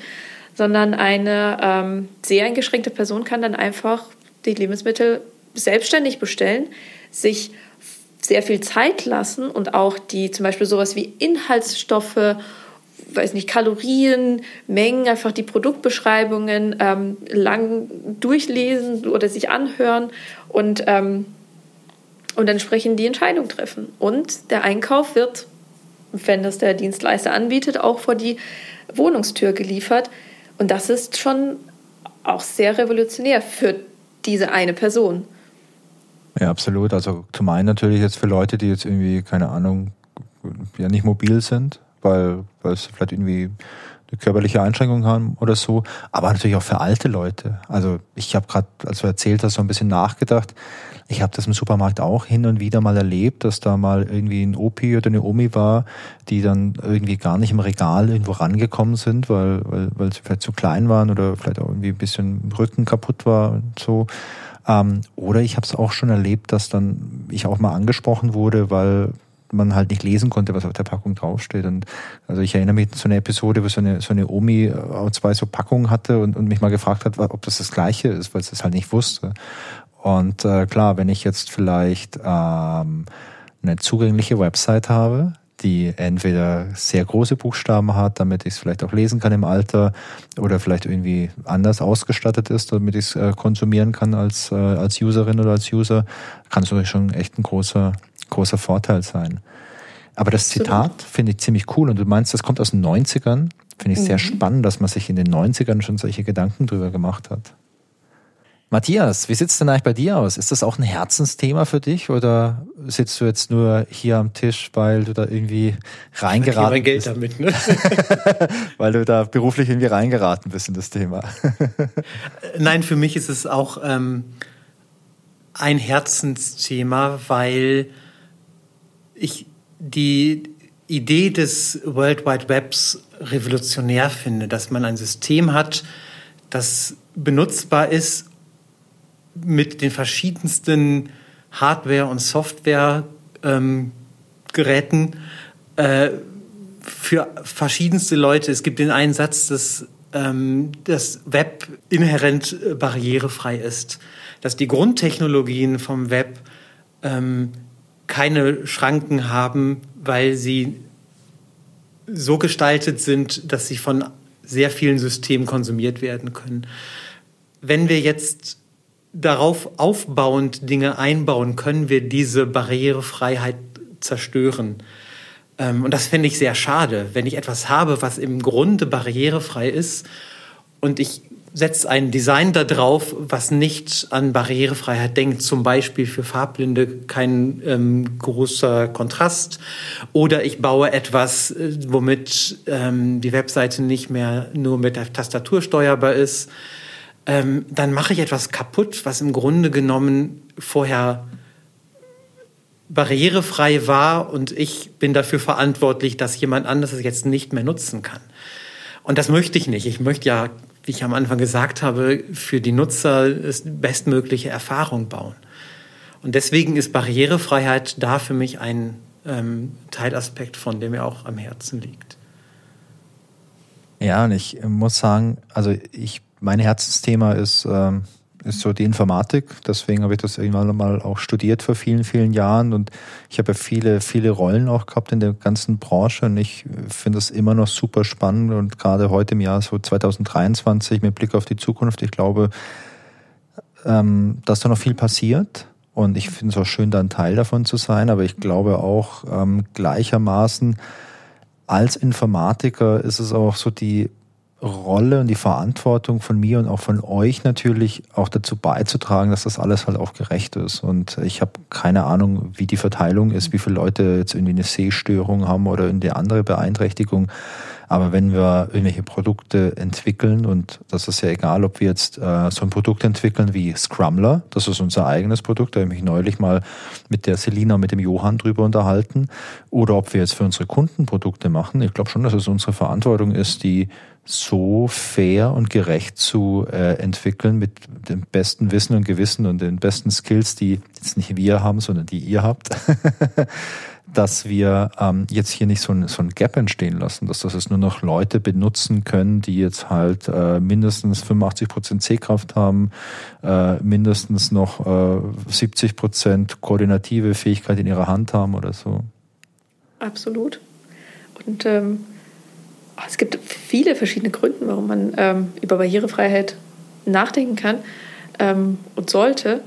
sondern eine ähm, sehr eingeschränkte Person kann dann einfach die Lebensmittel selbstständig bestellen, sich sehr viel Zeit lassen und auch die zum Beispiel sowas wie Inhaltsstoffe, weiß nicht, Kalorien, Mengen, einfach die Produktbeschreibungen ähm, lang durchlesen oder sich anhören und, ähm, und entsprechend die Entscheidung treffen. Und der Einkauf wird, wenn das der Dienstleister anbietet, auch vor die Wohnungstür geliefert. Und das ist schon auch sehr revolutionär für diese eine Person. Ja, absolut. Also zum einen natürlich jetzt für Leute, die jetzt irgendwie, keine Ahnung, ja nicht mobil sind, weil, weil sie vielleicht irgendwie eine körperliche Einschränkung haben oder so, aber natürlich auch für alte Leute. Also ich habe gerade, als du erzählt hast, so ein bisschen nachgedacht. Ich habe das im Supermarkt auch hin und wieder mal erlebt, dass da mal irgendwie ein Opi oder eine Omi war, die dann irgendwie gar nicht im Regal irgendwo rangekommen sind, weil, weil, weil sie vielleicht zu klein waren oder vielleicht auch irgendwie ein bisschen Rücken kaputt war und so. Ähm, oder ich habe es auch schon erlebt, dass dann ich auch mal angesprochen wurde, weil man halt nicht lesen konnte, was auf der Packung draufsteht. Und also ich erinnere mich an so eine Episode, wo so eine, so eine Omi äh, zwei so Packungen hatte und, und mich mal gefragt hat, ob das das Gleiche ist, weil sie es halt nicht wusste. Und äh, klar, wenn ich jetzt vielleicht ähm, eine zugängliche Website habe, die entweder sehr große Buchstaben hat, damit ich es vielleicht auch lesen kann im Alter, oder vielleicht irgendwie anders ausgestattet ist, damit ich es äh, konsumieren kann als, äh, als Userin oder als User, kann es natürlich schon echt ein großer, großer Vorteil sein. Aber das Zitat finde ich ziemlich cool und du meinst, das kommt aus den 90ern. Finde ich sehr mhm. spannend, dass man sich in den 90ern schon solche Gedanken drüber gemacht hat. Matthias, wie sieht's denn eigentlich bei dir aus? Ist das auch ein Herzensthema für dich oder sitzt du jetzt nur hier am Tisch, weil du da irgendwie reingeraten mein Geld damit, ne? *laughs* weil du da beruflich irgendwie reingeraten bist in das Thema. Nein, für mich ist es auch ähm, ein Herzensthema, weil ich die Idee des World Wide Webs revolutionär finde, dass man ein System hat, das benutzbar ist mit den verschiedensten Hardware- und Software-Geräten ähm, äh, für verschiedenste Leute. Es gibt den einen Satz, dass ähm, das Web inhärent äh, barrierefrei ist, dass die Grundtechnologien vom Web ähm, keine Schranken haben, weil sie so gestaltet sind, dass sie von sehr vielen Systemen konsumiert werden können. Wenn wir jetzt darauf aufbauend Dinge einbauen, können wir diese Barrierefreiheit zerstören. Ähm, und das finde ich sehr schade, wenn ich etwas habe, was im Grunde barrierefrei ist und ich setze ein Design da drauf, was nicht an Barrierefreiheit denkt, zum Beispiel für Farbblinde kein ähm, großer Kontrast. Oder ich baue etwas, äh, womit ähm, die Webseite nicht mehr nur mit der Tastatur steuerbar ist ähm, dann mache ich etwas kaputt, was im Grunde genommen vorher barrierefrei war und ich bin dafür verantwortlich, dass jemand anderes es jetzt nicht mehr nutzen kann. Und das möchte ich nicht. Ich möchte ja, wie ich am Anfang gesagt habe, für die Nutzer bestmögliche Erfahrung bauen. Und deswegen ist Barrierefreiheit da für mich ein ähm, Teilaspekt, von dem mir auch am Herzen liegt. Ja, und ich muss sagen, also ich mein Herzensthema ist, ähm, ist so die Informatik. Deswegen habe ich das irgendwann mal auch studiert vor vielen, vielen Jahren. Und ich habe ja viele, viele Rollen auch gehabt in der ganzen Branche. Und ich finde das immer noch super spannend. Und gerade heute im Jahr so 2023 mit Blick auf die Zukunft, ich glaube, ähm, dass da noch viel passiert. Und ich finde es auch schön, da ein Teil davon zu sein. Aber ich glaube auch ähm, gleichermaßen, als Informatiker ist es auch so die Rolle und die Verantwortung von mir und auch von euch natürlich auch dazu beizutragen, dass das alles halt auch gerecht ist. Und ich habe keine Ahnung, wie die Verteilung ist, wie viele Leute jetzt irgendwie eine Sehstörung haben oder eine andere Beeinträchtigung. Aber wenn wir irgendwelche Produkte entwickeln, und das ist ja egal, ob wir jetzt äh, so ein Produkt entwickeln wie Scrumler, das ist unser eigenes Produkt, da habe ich mich neulich mal mit der Selina und mit dem Johann drüber unterhalten, oder ob wir jetzt für unsere Kunden Produkte machen. Ich glaube schon, dass es unsere Verantwortung ist, die so fair und gerecht zu äh, entwickeln mit dem besten Wissen und Gewissen und den besten Skills, die jetzt nicht wir haben, sondern die ihr habt, *laughs* dass wir ähm, jetzt hier nicht so ein, so ein Gap entstehen lassen, dass das jetzt nur noch Leute benutzen können, die jetzt halt äh, mindestens 85 Prozent Sehkraft haben, äh, mindestens noch äh, 70 Prozent koordinative Fähigkeit in ihrer Hand haben oder so. Absolut. Und ähm, es gibt viele verschiedene Gründe, warum man ähm, über Barrierefreiheit nachdenken kann ähm, und sollte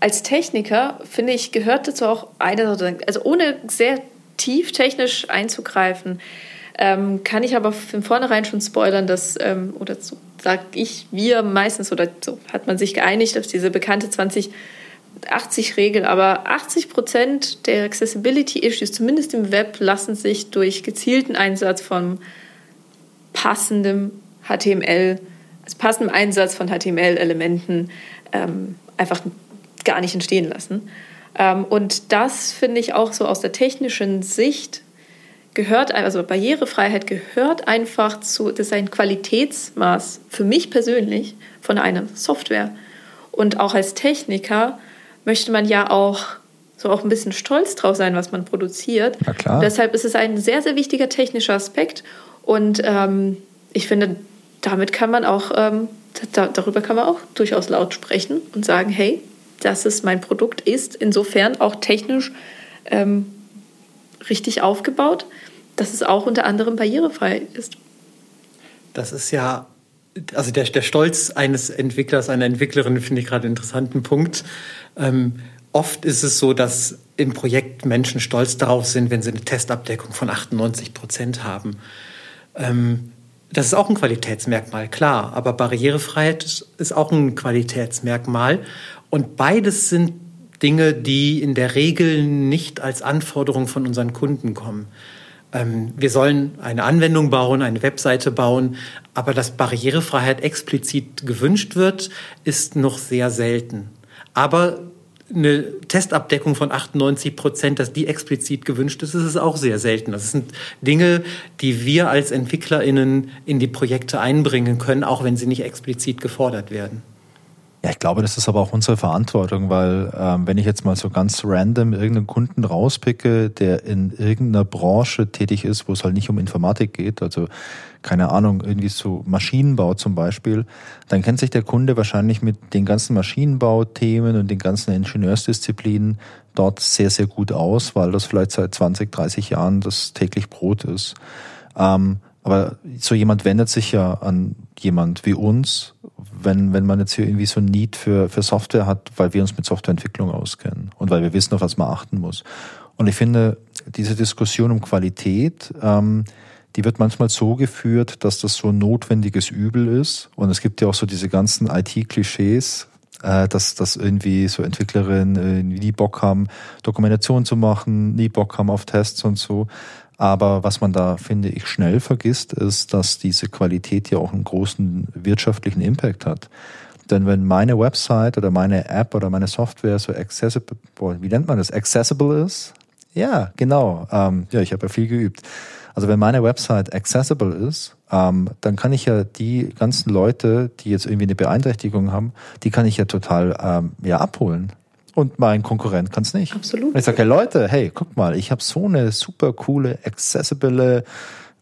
als Techniker, finde ich, gehört dazu auch eine, also ohne sehr tief technisch einzugreifen, ähm, kann ich aber von vornherein schon spoilern, dass, ähm, oder so sage ich, wir meistens, oder so hat man sich geeinigt auf diese bekannte 2080-Regel, aber 80 Prozent der Accessibility-Issues, zumindest im Web, lassen sich durch gezielten Einsatz von passendem HTML, also passendem Einsatz von HTML-Elementen ähm, einfach gar nicht entstehen lassen. Ähm, und das finde ich auch so aus der technischen Sicht gehört, also Barrierefreiheit gehört einfach zu, das ist ein Qualitätsmaß für mich persönlich von einer Software. Und auch als Techniker möchte man ja auch so auch ein bisschen stolz drauf sein, was man produziert. Na klar. deshalb ist es ein sehr, sehr wichtiger technischer Aspekt. Und ähm, ich finde, damit kann man auch, ähm, da, darüber kann man auch durchaus laut sprechen und sagen, hey, dass es mein Produkt ist, insofern auch technisch ähm, richtig aufgebaut, dass es auch unter anderem barrierefrei ist. Das ist ja, also der, der Stolz eines Entwicklers, einer Entwicklerin finde ich gerade einen interessanten Punkt. Ähm, oft ist es so, dass im Projekt Menschen stolz darauf sind, wenn sie eine Testabdeckung von 98 Prozent haben. Ähm, das ist auch ein Qualitätsmerkmal, klar, aber Barrierefreiheit ist auch ein Qualitätsmerkmal. Und beides sind Dinge, die in der Regel nicht als Anforderung von unseren Kunden kommen. Ähm, wir sollen eine Anwendung bauen, eine Webseite bauen, aber dass Barrierefreiheit explizit gewünscht wird, ist noch sehr selten. Aber eine Testabdeckung von 98 Prozent, dass die explizit gewünscht ist, ist es auch sehr selten. Das sind Dinge, die wir als EntwicklerInnen in die Projekte einbringen können, auch wenn sie nicht explizit gefordert werden. Ja, ich glaube, das ist aber auch unsere Verantwortung, weil ähm, wenn ich jetzt mal so ganz random irgendeinen Kunden rauspicke, der in irgendeiner Branche tätig ist, wo es halt nicht um Informatik geht, also keine Ahnung, irgendwie so Maschinenbau zum Beispiel, dann kennt sich der Kunde wahrscheinlich mit den ganzen Maschinenbauthemen und den ganzen Ingenieursdisziplinen dort sehr, sehr gut aus, weil das vielleicht seit 20, 30 Jahren das täglich Brot ist. Ähm, aber so jemand wendet sich ja an jemand wie uns, wenn, wenn man jetzt hier irgendwie so ein Need für, für Software hat, weil wir uns mit Softwareentwicklung auskennen und weil wir wissen, auf was man achten muss. Und ich finde, diese Diskussion um Qualität, ähm, die wird manchmal so geführt, dass das so ein notwendiges Übel ist. Und es gibt ja auch so diese ganzen IT-Klischees, äh, dass, dass irgendwie so Entwicklerinnen äh, nie Bock haben, Dokumentation zu machen, nie Bock haben auf Tests und so. Aber was man da, finde ich, schnell vergisst, ist, dass diese Qualität ja auch einen großen wirtschaftlichen Impact hat. Denn wenn meine Website oder meine App oder meine Software so accessible, wie nennt man das, accessible ist? Ja, genau. Ähm, ja, ich habe ja viel geübt. Also wenn meine Website accessible ist, ähm, dann kann ich ja die ganzen Leute, die jetzt irgendwie eine Beeinträchtigung haben, die kann ich ja total ähm, ja abholen und mein Konkurrent kann es nicht. Absolut. Und ich sage, hey Leute, hey, guck mal, ich habe so eine super coole, accessible,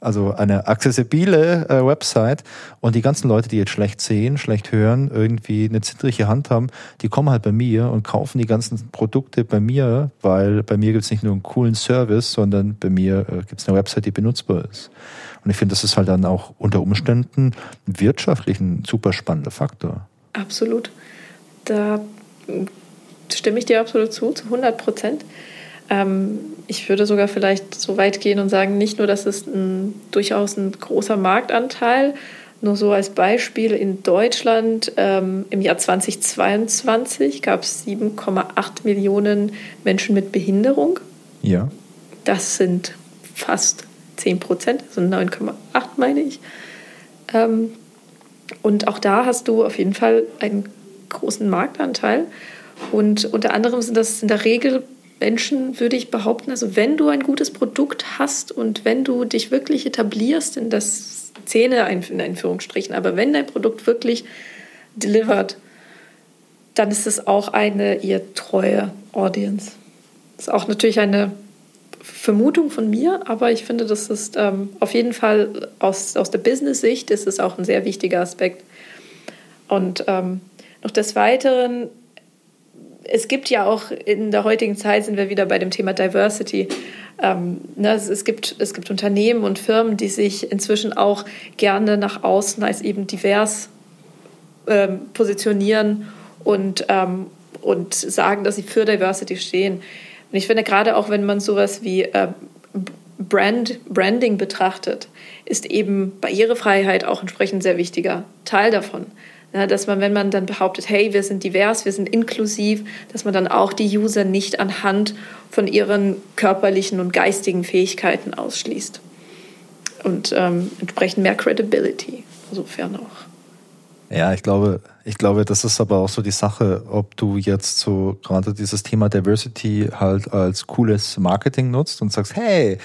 also eine accessibile äh, Website und die ganzen Leute, die jetzt schlecht sehen, schlecht hören, irgendwie eine zittrige Hand haben, die kommen halt bei mir und kaufen die ganzen Produkte bei mir, weil bei mir gibt es nicht nur einen coolen Service, sondern bei mir äh, gibt es eine Website, die benutzbar ist. Und ich finde, das ist halt dann auch unter Umständen wirtschaftlich ein super spannender Faktor. Absolut. Da stimme ich dir absolut zu, zu 100 Prozent. Ähm, ich würde sogar vielleicht so weit gehen und sagen, nicht nur, dass es ein, durchaus ein großer Marktanteil, nur so als Beispiel in Deutschland ähm, im Jahr 2022 gab es 7,8 Millionen Menschen mit Behinderung. Ja. Das sind fast 10 Prozent, also 9,8 meine ich. Ähm, und auch da hast du auf jeden Fall einen großen Marktanteil. Und unter anderem sind das in der Regel Menschen, würde ich behaupten, also wenn du ein gutes Produkt hast und wenn du dich wirklich etablierst in der Szene, in Einführungsstrichen, aber wenn dein Produkt wirklich delivert, dann ist es auch eine ihr treue Audience. ist auch natürlich eine Vermutung von mir, aber ich finde, das ist ähm, auf jeden Fall aus, aus der Business-Sicht ist es auch ein sehr wichtiger Aspekt. Und ähm, noch des Weiteren, es gibt ja auch in der heutigen Zeit, sind wir wieder bei dem Thema Diversity. Ähm, ne, es, es, gibt, es gibt Unternehmen und Firmen, die sich inzwischen auch gerne nach außen als eben divers ähm, positionieren und, ähm, und sagen, dass sie für Diversity stehen. Und ich finde, gerade auch wenn man sowas wie äh, Brand, Branding betrachtet, ist eben Barrierefreiheit auch entsprechend sehr wichtiger Teil davon. Dass man, wenn man dann behauptet, hey, wir sind divers, wir sind inklusiv, dass man dann auch die User nicht anhand von ihren körperlichen und geistigen Fähigkeiten ausschließt. Und ähm, entsprechend mehr Credibility, insofern auch. Ja, ich glaube, ich glaube, das ist aber auch so die Sache, ob du jetzt so gerade dieses Thema Diversity halt als cooles Marketing nutzt und sagst, hey,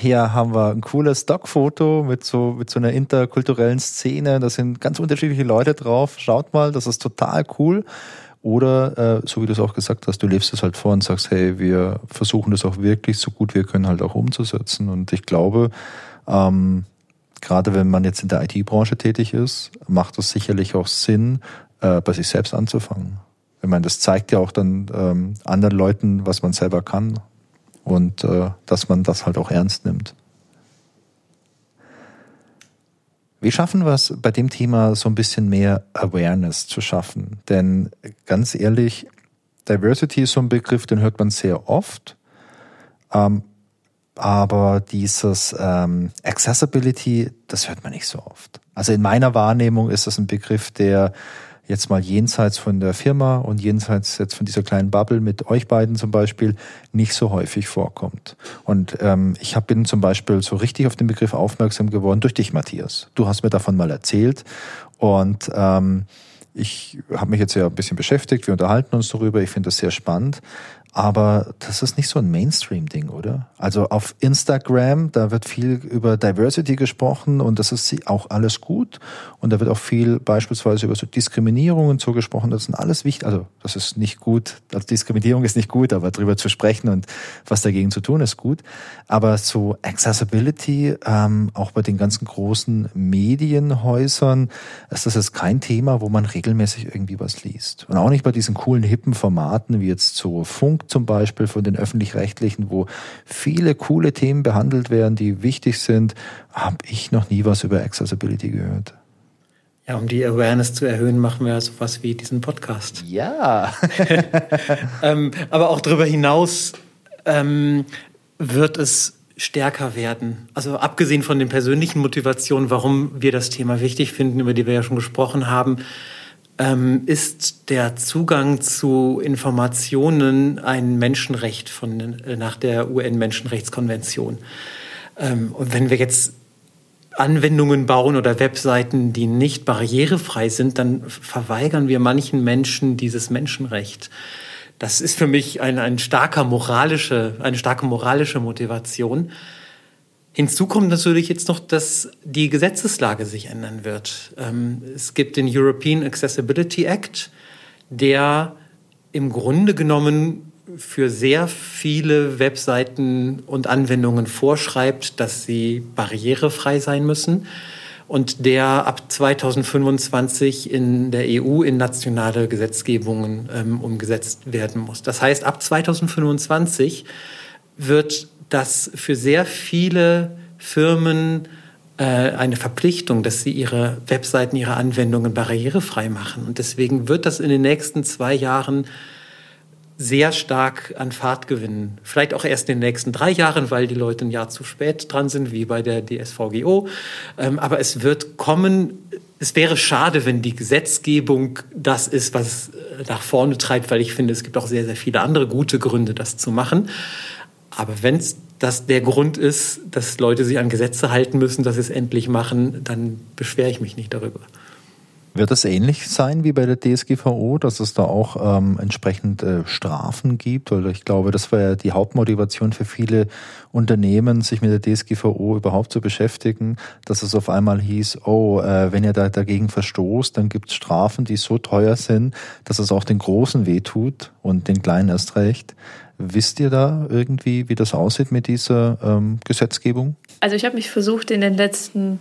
hier haben wir ein cooles Stockfoto mit so, mit so einer interkulturellen Szene. Da sind ganz unterschiedliche Leute drauf. Schaut mal, das ist total cool. Oder, äh, so wie du es auch gesagt hast, du lebst es halt vor und sagst, hey, wir versuchen das auch wirklich so gut wir können halt auch umzusetzen. Und ich glaube, ähm, gerade wenn man jetzt in der IT-Branche tätig ist, macht es sicherlich auch Sinn, äh, bei sich selbst anzufangen. Ich meine, das zeigt ja auch dann ähm, anderen Leuten, was man selber kann und äh, dass man das halt auch ernst nimmt. Wie schaffen wir es bei dem Thema so ein bisschen mehr Awareness zu schaffen? Denn ganz ehrlich, Diversity ist so ein Begriff, den hört man sehr oft. Ähm, aber dieses ähm, Accessibility, das hört man nicht so oft. Also in meiner Wahrnehmung ist das ein Begriff, der jetzt mal jenseits von der Firma und jenseits jetzt von dieser kleinen Bubble mit euch beiden zum Beispiel nicht so häufig vorkommt. Und ähm, ich hab, bin zum Beispiel so richtig auf den Begriff aufmerksam geworden durch dich, Matthias. Du hast mir davon mal erzählt und ähm, ich habe mich jetzt ja ein bisschen beschäftigt, wir unterhalten uns darüber, ich finde das sehr spannend. Aber das ist nicht so ein Mainstream-Ding, oder? Also auf Instagram, da wird viel über Diversity gesprochen und das ist auch alles gut. Und da wird auch viel beispielsweise über so Diskriminierung und so gesprochen. Das sind alles wichtig. Also das ist nicht gut. Also Diskriminierung ist nicht gut, aber darüber zu sprechen und was dagegen zu tun ist gut. Aber so Accessibility, ähm, auch bei den ganzen großen Medienhäusern, ist das jetzt kein Thema, wo man regelmäßig irgendwie was liest. Und auch nicht bei diesen coolen, hippen Formaten wie jetzt so Funk Funk zum Beispiel von den öffentlich-rechtlichen, wo viele coole Themen behandelt werden, die wichtig sind, habe ich noch nie was über Accessibility gehört. Ja, um die Awareness zu erhöhen, machen wir sowas wie diesen Podcast. Ja. *laughs* *laughs* ähm, aber auch darüber hinaus ähm, wird es stärker werden. Also abgesehen von den persönlichen Motivationen, warum wir das Thema wichtig finden, über die wir ja schon gesprochen haben, ähm, ist der Zugang zu Informationen ein Menschenrecht von, äh, nach der UN-Menschenrechtskonvention. Ähm, und wenn wir jetzt Anwendungen bauen oder Webseiten, die nicht barrierefrei sind, dann verweigern wir manchen Menschen dieses Menschenrecht. Das ist für mich ein, ein starker moralische, eine starke moralische Motivation. Hinzu kommt natürlich jetzt noch, dass die Gesetzeslage sich ändern wird. Ähm, es gibt den European Accessibility Act, der im Grunde genommen für sehr viele Webseiten und Anwendungen vorschreibt, dass sie barrierefrei sein müssen und der ab 2025 in der EU in nationale Gesetzgebungen ähm, umgesetzt werden muss. Das heißt, ab 2025 wird dass für sehr viele Firmen äh, eine Verpflichtung, dass sie ihre Webseiten, ihre Anwendungen barrierefrei machen. Und deswegen wird das in den nächsten zwei Jahren sehr stark an Fahrt gewinnen. Vielleicht auch erst in den nächsten drei Jahren, weil die Leute ein Jahr zu spät dran sind, wie bei der DSVGO. Ähm, aber es wird kommen. Es wäre schade, wenn die Gesetzgebung das ist, was äh, nach vorne treibt, weil ich finde, es gibt auch sehr, sehr viele andere gute Gründe, das zu machen. Aber wenn das der Grund ist, dass Leute sich an Gesetze halten müssen, dass sie es endlich machen, dann beschwere ich mich nicht darüber. Wird es ähnlich sein wie bei der DSGVO, dass es da auch ähm, entsprechend äh, Strafen gibt? Weil ich glaube, das war ja die Hauptmotivation für viele Unternehmen, sich mit der DSGVO überhaupt zu beschäftigen, dass es auf einmal hieß, oh, äh, wenn ihr da dagegen verstoßt, dann gibt es Strafen, die so teuer sind, dass es auch den Großen wehtut und den Kleinen erst recht. Wisst ihr da irgendwie, wie das aussieht mit dieser ähm, Gesetzgebung? Also ich habe mich versucht in den letzten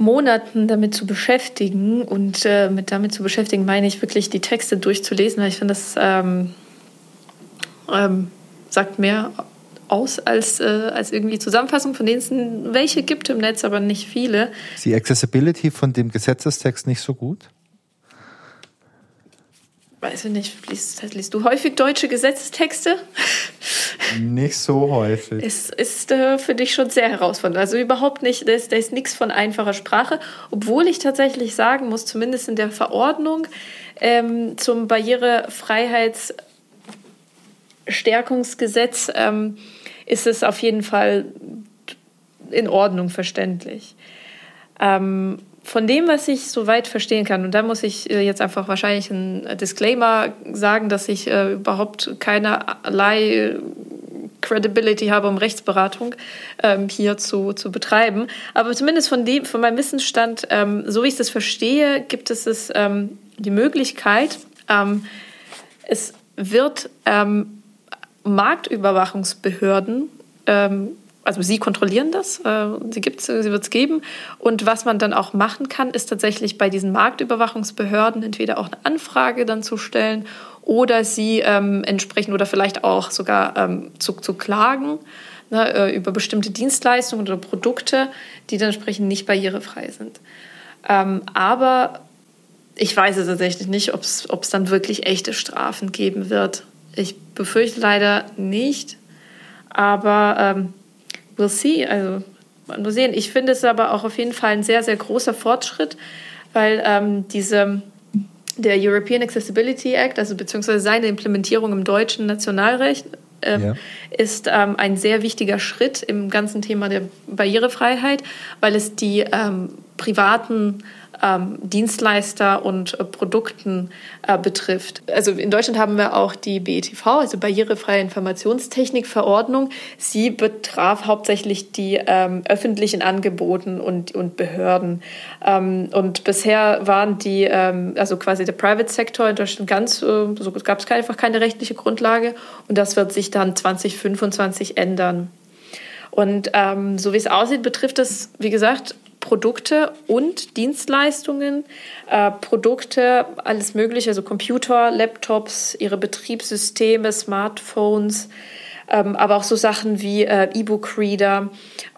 Monaten damit zu beschäftigen und äh, mit damit zu beschäftigen meine ich wirklich die Texte durchzulesen, weil ich finde, das ähm, ähm, sagt mehr aus als, äh, als irgendwie Zusammenfassung, von denen es welche gibt im Netz, aber nicht viele. Ist die Accessibility von dem Gesetzestext nicht so gut? Weiß ich nicht, liest, liest, du häufig deutsche Gesetzestexte? Nicht so häufig. Es ist äh, für dich schon sehr herausfordernd. Also überhaupt nicht, da ist, da ist nichts von einfacher Sprache, obwohl ich tatsächlich sagen muss, zumindest in der Verordnung ähm, zum Barrierefreiheitsstärkungsgesetz ähm, ist es auf jeden Fall in Ordnung verständlich. Ähm, von dem, was ich soweit verstehen kann, und da muss ich äh, jetzt einfach wahrscheinlich einen Disclaimer sagen, dass ich äh, überhaupt keinerlei Credibility habe, um Rechtsberatung ähm, hier zu, zu betreiben. Aber zumindest von, dem, von meinem Wissensstand, ähm, so wie ich das verstehe, gibt es, es ähm, die Möglichkeit, ähm, es wird ähm, Marktüberwachungsbehörden ähm, also sie kontrollieren das, äh, sie, gibt's, sie wird es geben. Und was man dann auch machen kann, ist tatsächlich bei diesen Marktüberwachungsbehörden entweder auch eine Anfrage dann zu stellen oder sie ähm, entsprechend oder vielleicht auch sogar ähm, zu, zu klagen ne, äh, über bestimmte Dienstleistungen oder Produkte, die dann entsprechend nicht barrierefrei sind. Ähm, aber ich weiß es tatsächlich nicht, ob es dann wirklich echte Strafen geben wird. Ich befürchte leider nicht. Aber ähm, we'll see. Also muss sehen. Ich finde es aber auch auf jeden Fall ein sehr, sehr großer Fortschritt, weil ähm, diese, der European Accessibility Act, also beziehungsweise seine Implementierung im deutschen Nationalrecht, äh, ja. ist ähm, ein sehr wichtiger Schritt im ganzen Thema der Barrierefreiheit, weil es die ähm, privaten ähm, Dienstleister und äh, Produkten äh, betrifft. Also in Deutschland haben wir auch die BETV, also Barrierefreie Informationstechnikverordnung. Sie betraf hauptsächlich die ähm, öffentlichen Angeboten und, und Behörden. Ähm, und bisher waren die, ähm, also quasi der Private Sector in Deutschland ganz, äh, so gab es einfach keine rechtliche Grundlage und das wird sich dann 2025 ändern. Und ähm, so wie es aussieht, betrifft es, wie gesagt, Produkte und Dienstleistungen, äh, Produkte, alles Mögliche, also Computer, Laptops, ihre Betriebssysteme, Smartphones, ähm, aber auch so Sachen wie äh, E-Book-Reader,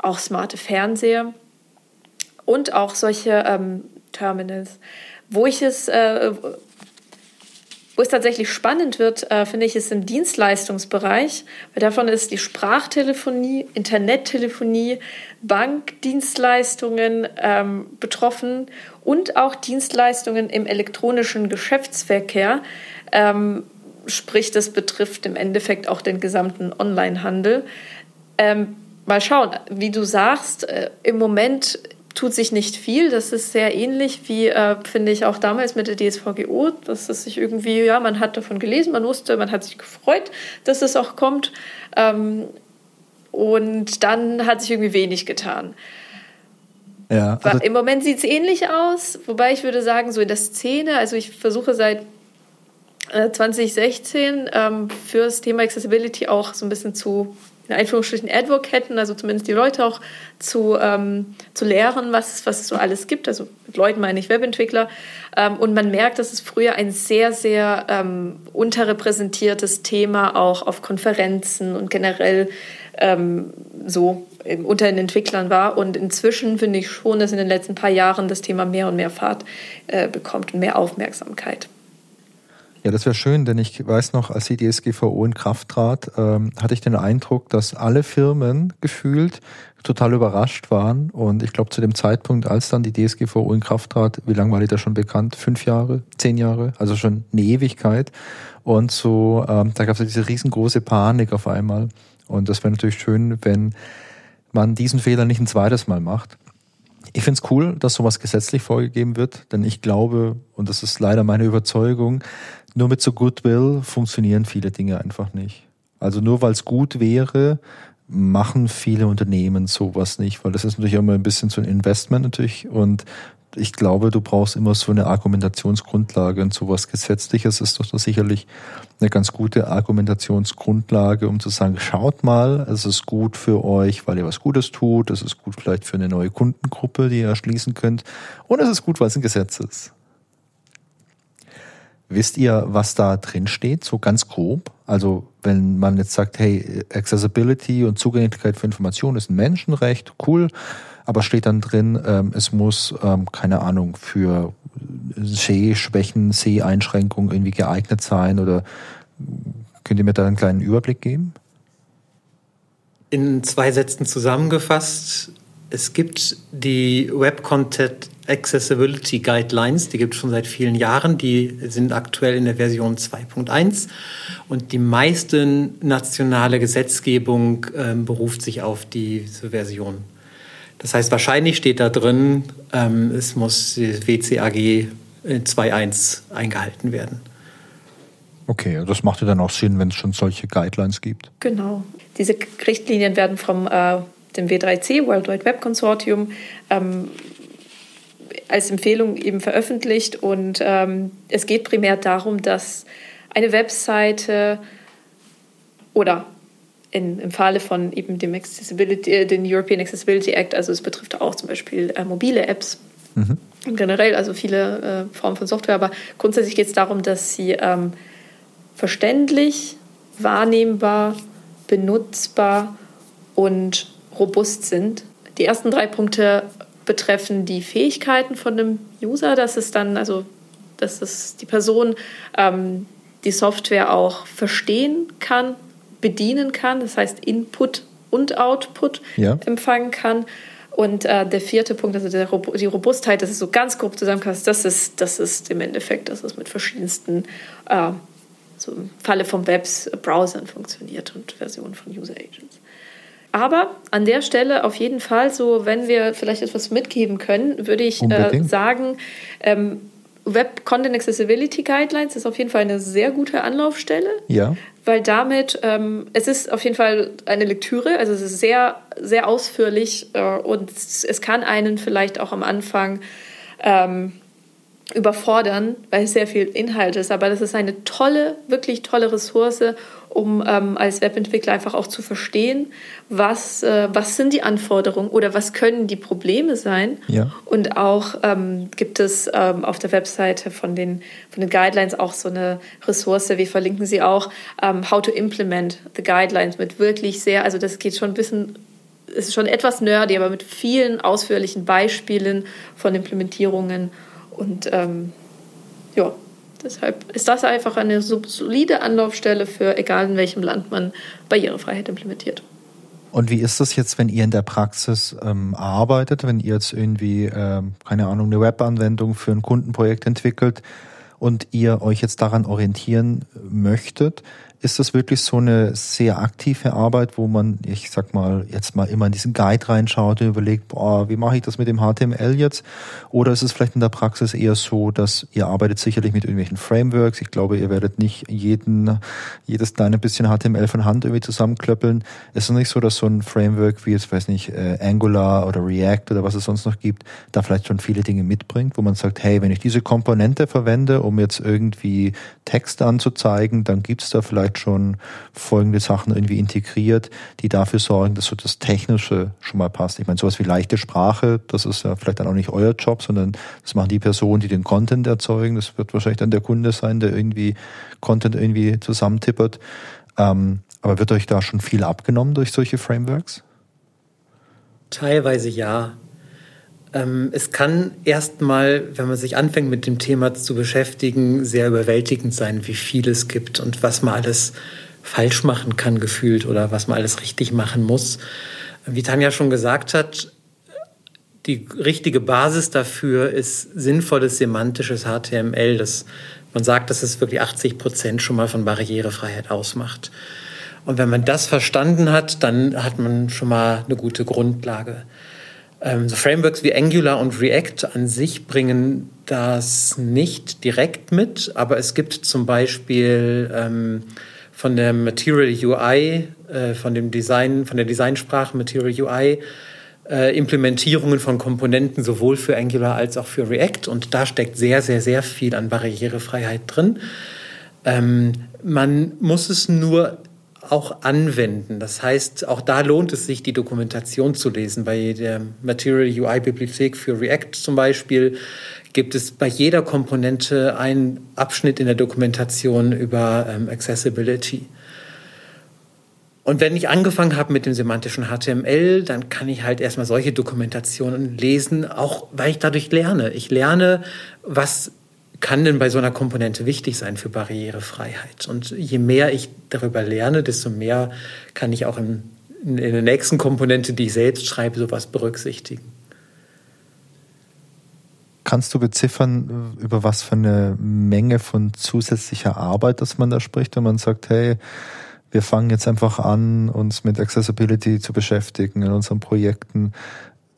auch smarte Fernseher und auch solche ähm, Terminals. Wo ich es, äh, wo es tatsächlich spannend wird, äh, finde ich, ist im Dienstleistungsbereich, weil davon ist die Sprachtelefonie, Internettelefonie, Bankdienstleistungen ähm, betroffen und auch Dienstleistungen im elektronischen Geschäftsverkehr. Ähm, sprich, das betrifft im Endeffekt auch den gesamten Onlinehandel. Ähm, mal schauen, wie du sagst, äh, im Moment tut sich nicht viel. Das ist sehr ähnlich wie, äh, finde ich, auch damals mit der DSVGO, dass es sich irgendwie, ja, man hat davon gelesen, man wusste, man hat sich gefreut, dass es auch kommt. Ähm, und dann hat sich irgendwie wenig getan. Ja, also Im Moment sieht es ähnlich aus, wobei ich würde sagen, so in der Szene, also ich versuche seit 2016 äh, ähm, für das Thema Accessibility auch so ein bisschen zu in Anführungsstrichen Advocaten, also zumindest die Leute auch zu, ähm, zu lehren, was, was es so alles gibt. Also mit Leuten meine ich Webentwickler. Ähm, und man merkt, dass es früher ein sehr, sehr ähm, unterrepräsentiertes Thema auch auf Konferenzen und generell ähm, so unter den Entwicklern war. Und inzwischen finde ich schon, dass in den letzten paar Jahren das Thema mehr und mehr Fahrt äh, bekommt und mehr Aufmerksamkeit. Ja, das wäre schön, denn ich weiß noch, als die DSGVO in Kraft trat, ähm, hatte ich den Eindruck, dass alle Firmen gefühlt total überrascht waren. Und ich glaube, zu dem Zeitpunkt, als dann die DSGVO in Kraft trat, wie lange war die da schon bekannt? Fünf Jahre, zehn Jahre, also schon eine Ewigkeit. Und so, ähm, da gab es diese riesengroße Panik auf einmal. Und das wäre natürlich schön, wenn man diesen Fehler nicht ein zweites Mal macht. Ich finde es cool, dass sowas gesetzlich vorgegeben wird, denn ich glaube, und das ist leider meine Überzeugung, nur mit so Goodwill funktionieren viele Dinge einfach nicht. Also nur weil es gut wäre, machen viele Unternehmen sowas nicht, weil das ist natürlich immer ein bisschen so ein Investment natürlich und ich glaube, du brauchst immer so eine Argumentationsgrundlage und sowas Gesetzliches ist doch sicherlich eine ganz gute Argumentationsgrundlage, um zu sagen, schaut mal, es ist gut für euch, weil ihr was Gutes tut, es ist gut vielleicht für eine neue Kundengruppe, die ihr erschließen könnt und es ist gut, weil es ein Gesetz ist. Wisst ihr, was da drin steht, so ganz grob? Also wenn man jetzt sagt, hey, Accessibility und Zugänglichkeit für Informationen ist ein Menschenrecht, cool, aber steht dann drin, ähm, es muss, ähm, keine Ahnung, für Sehschwächen, Seheinschränkungen irgendwie geeignet sein oder könnt ihr mir da einen kleinen Überblick geben? In zwei Sätzen zusammengefasst, es gibt die Web Content Accessibility Guidelines, die gibt es schon seit vielen Jahren, die sind aktuell in der Version 2.1 und die meiste nationale Gesetzgebung äh, beruft sich auf diese Version. Das heißt, wahrscheinlich steht da drin, ähm, es muss WCAG 2.1 eingehalten werden. Okay, das macht ja dann auch Sinn, wenn es schon solche Guidelines gibt. Genau. Diese Richtlinien werden vom äh, dem W3C, World Wide Web Consortium, ähm, als Empfehlung eben veröffentlicht. Und ähm, es geht primär darum, dass eine Webseite oder in, im Falle von eben dem Accessibility, äh, den European Accessibility Act, also es betrifft auch zum Beispiel äh, mobile Apps mhm. generell, also viele äh, Formen von Software, aber grundsätzlich geht es darum, dass sie ähm, verständlich, wahrnehmbar, benutzbar und robust sind. Die ersten drei Punkte betreffen die Fähigkeiten von dem User, dass es dann, also dass es die Person ähm, die Software auch verstehen kann, bedienen kann, das heißt Input und Output ja. empfangen kann. Und äh, der vierte Punkt, also der, die Robustheit, das ist so ganz grob zusammengefasst, das ist, das ist im Endeffekt, dass es mit verschiedensten, äh, so im Falle von Webs, Browsern funktioniert und Versionen von User Agents. Aber an der Stelle auf jeden Fall, so wenn wir vielleicht etwas mitgeben können, würde ich äh, sagen, ähm, Web Content Accessibility Guidelines ist auf jeden Fall eine sehr gute Anlaufstelle. Ja. Weil damit, ähm, es ist auf jeden Fall eine Lektüre, also es ist sehr, sehr ausführlich äh, und es kann einen vielleicht auch am Anfang ähm, überfordern, weil es sehr viel Inhalt ist. Aber das ist eine tolle, wirklich tolle Ressource, um ähm, als Webentwickler einfach auch zu verstehen, was, äh, was sind die Anforderungen oder was können die Probleme sein. Ja. Und auch ähm, gibt es ähm, auf der Webseite von den, von den Guidelines auch so eine Ressource, wir verlinken sie auch, ähm, How to Implement the Guidelines mit wirklich sehr, also das geht schon ein bisschen ist schon etwas nerdy, aber mit vielen ausführlichen Beispielen von Implementierungen und ähm, ja, Deshalb ist das einfach eine solide Anlaufstelle für egal in welchem Land man Barrierefreiheit implementiert. Und wie ist das jetzt, wenn ihr in der Praxis ähm, arbeitet, wenn ihr jetzt irgendwie, ähm, keine Ahnung, eine Webanwendung für ein Kundenprojekt entwickelt und ihr euch jetzt daran orientieren möchtet? Ist das wirklich so eine sehr aktive Arbeit, wo man, ich sag mal, jetzt mal immer in diesen Guide reinschaut und überlegt, boah, wie mache ich das mit dem HTML jetzt? Oder ist es vielleicht in der Praxis eher so, dass ihr arbeitet sicherlich mit irgendwelchen Frameworks? Ich glaube, ihr werdet nicht jeden, jedes kleine bisschen HTML von Hand irgendwie zusammenklöppeln. Ist es nicht so, dass so ein Framework wie jetzt, weiß nicht, äh, Angular oder React oder was es sonst noch gibt, da vielleicht schon viele Dinge mitbringt, wo man sagt, hey, wenn ich diese Komponente verwende, um jetzt irgendwie Text anzuzeigen, dann gibt's da vielleicht vielleicht schon folgende Sachen irgendwie integriert, die dafür sorgen, dass so das Technische schon mal passt. Ich meine, sowas wie leichte Sprache, das ist ja vielleicht dann auch nicht euer Job, sondern das machen die Personen, die den Content erzeugen. Das wird wahrscheinlich dann der Kunde sein, der irgendwie Content irgendwie zusammentippert. Ähm, aber wird euch da schon viel abgenommen durch solche Frameworks? Teilweise ja. Ähm, es kann erstmal, wenn man sich anfängt mit dem Thema zu beschäftigen, sehr überwältigend sein, wie viel es gibt und was man alles falsch machen kann gefühlt oder was man alles richtig machen muss. Wie Tanja schon gesagt hat, die richtige Basis dafür ist sinnvolles semantisches HTML. Das, man sagt, dass es wirklich 80 Prozent schon mal von Barrierefreiheit ausmacht. Und wenn man das verstanden hat, dann hat man schon mal eine gute Grundlage. Ähm, so Frameworks wie Angular und React an sich bringen das nicht direkt mit, aber es gibt zum Beispiel ähm, von der Material UI, äh, von dem Design, von der Designsprache Material UI, äh, Implementierungen von Komponenten sowohl für Angular als auch für React. Und da steckt sehr, sehr, sehr viel an Barrierefreiheit drin. Ähm, man muss es nur auch anwenden. Das heißt, auch da lohnt es sich, die Dokumentation zu lesen. Bei der Material UI Bibliothek für React zum Beispiel gibt es bei jeder Komponente einen Abschnitt in der Dokumentation über ähm, Accessibility. Und wenn ich angefangen habe mit dem semantischen HTML, dann kann ich halt erstmal solche Dokumentationen lesen, auch weil ich dadurch lerne. Ich lerne, was kann denn bei so einer Komponente wichtig sein für Barrierefreiheit. Und je mehr ich darüber lerne, desto mehr kann ich auch in, in der nächsten Komponente, die ich selbst schreibe, sowas berücksichtigen. Kannst du beziffern, über was für eine Menge von zusätzlicher Arbeit, dass man da spricht, wenn man sagt, hey, wir fangen jetzt einfach an, uns mit Accessibility zu beschäftigen in unseren Projekten.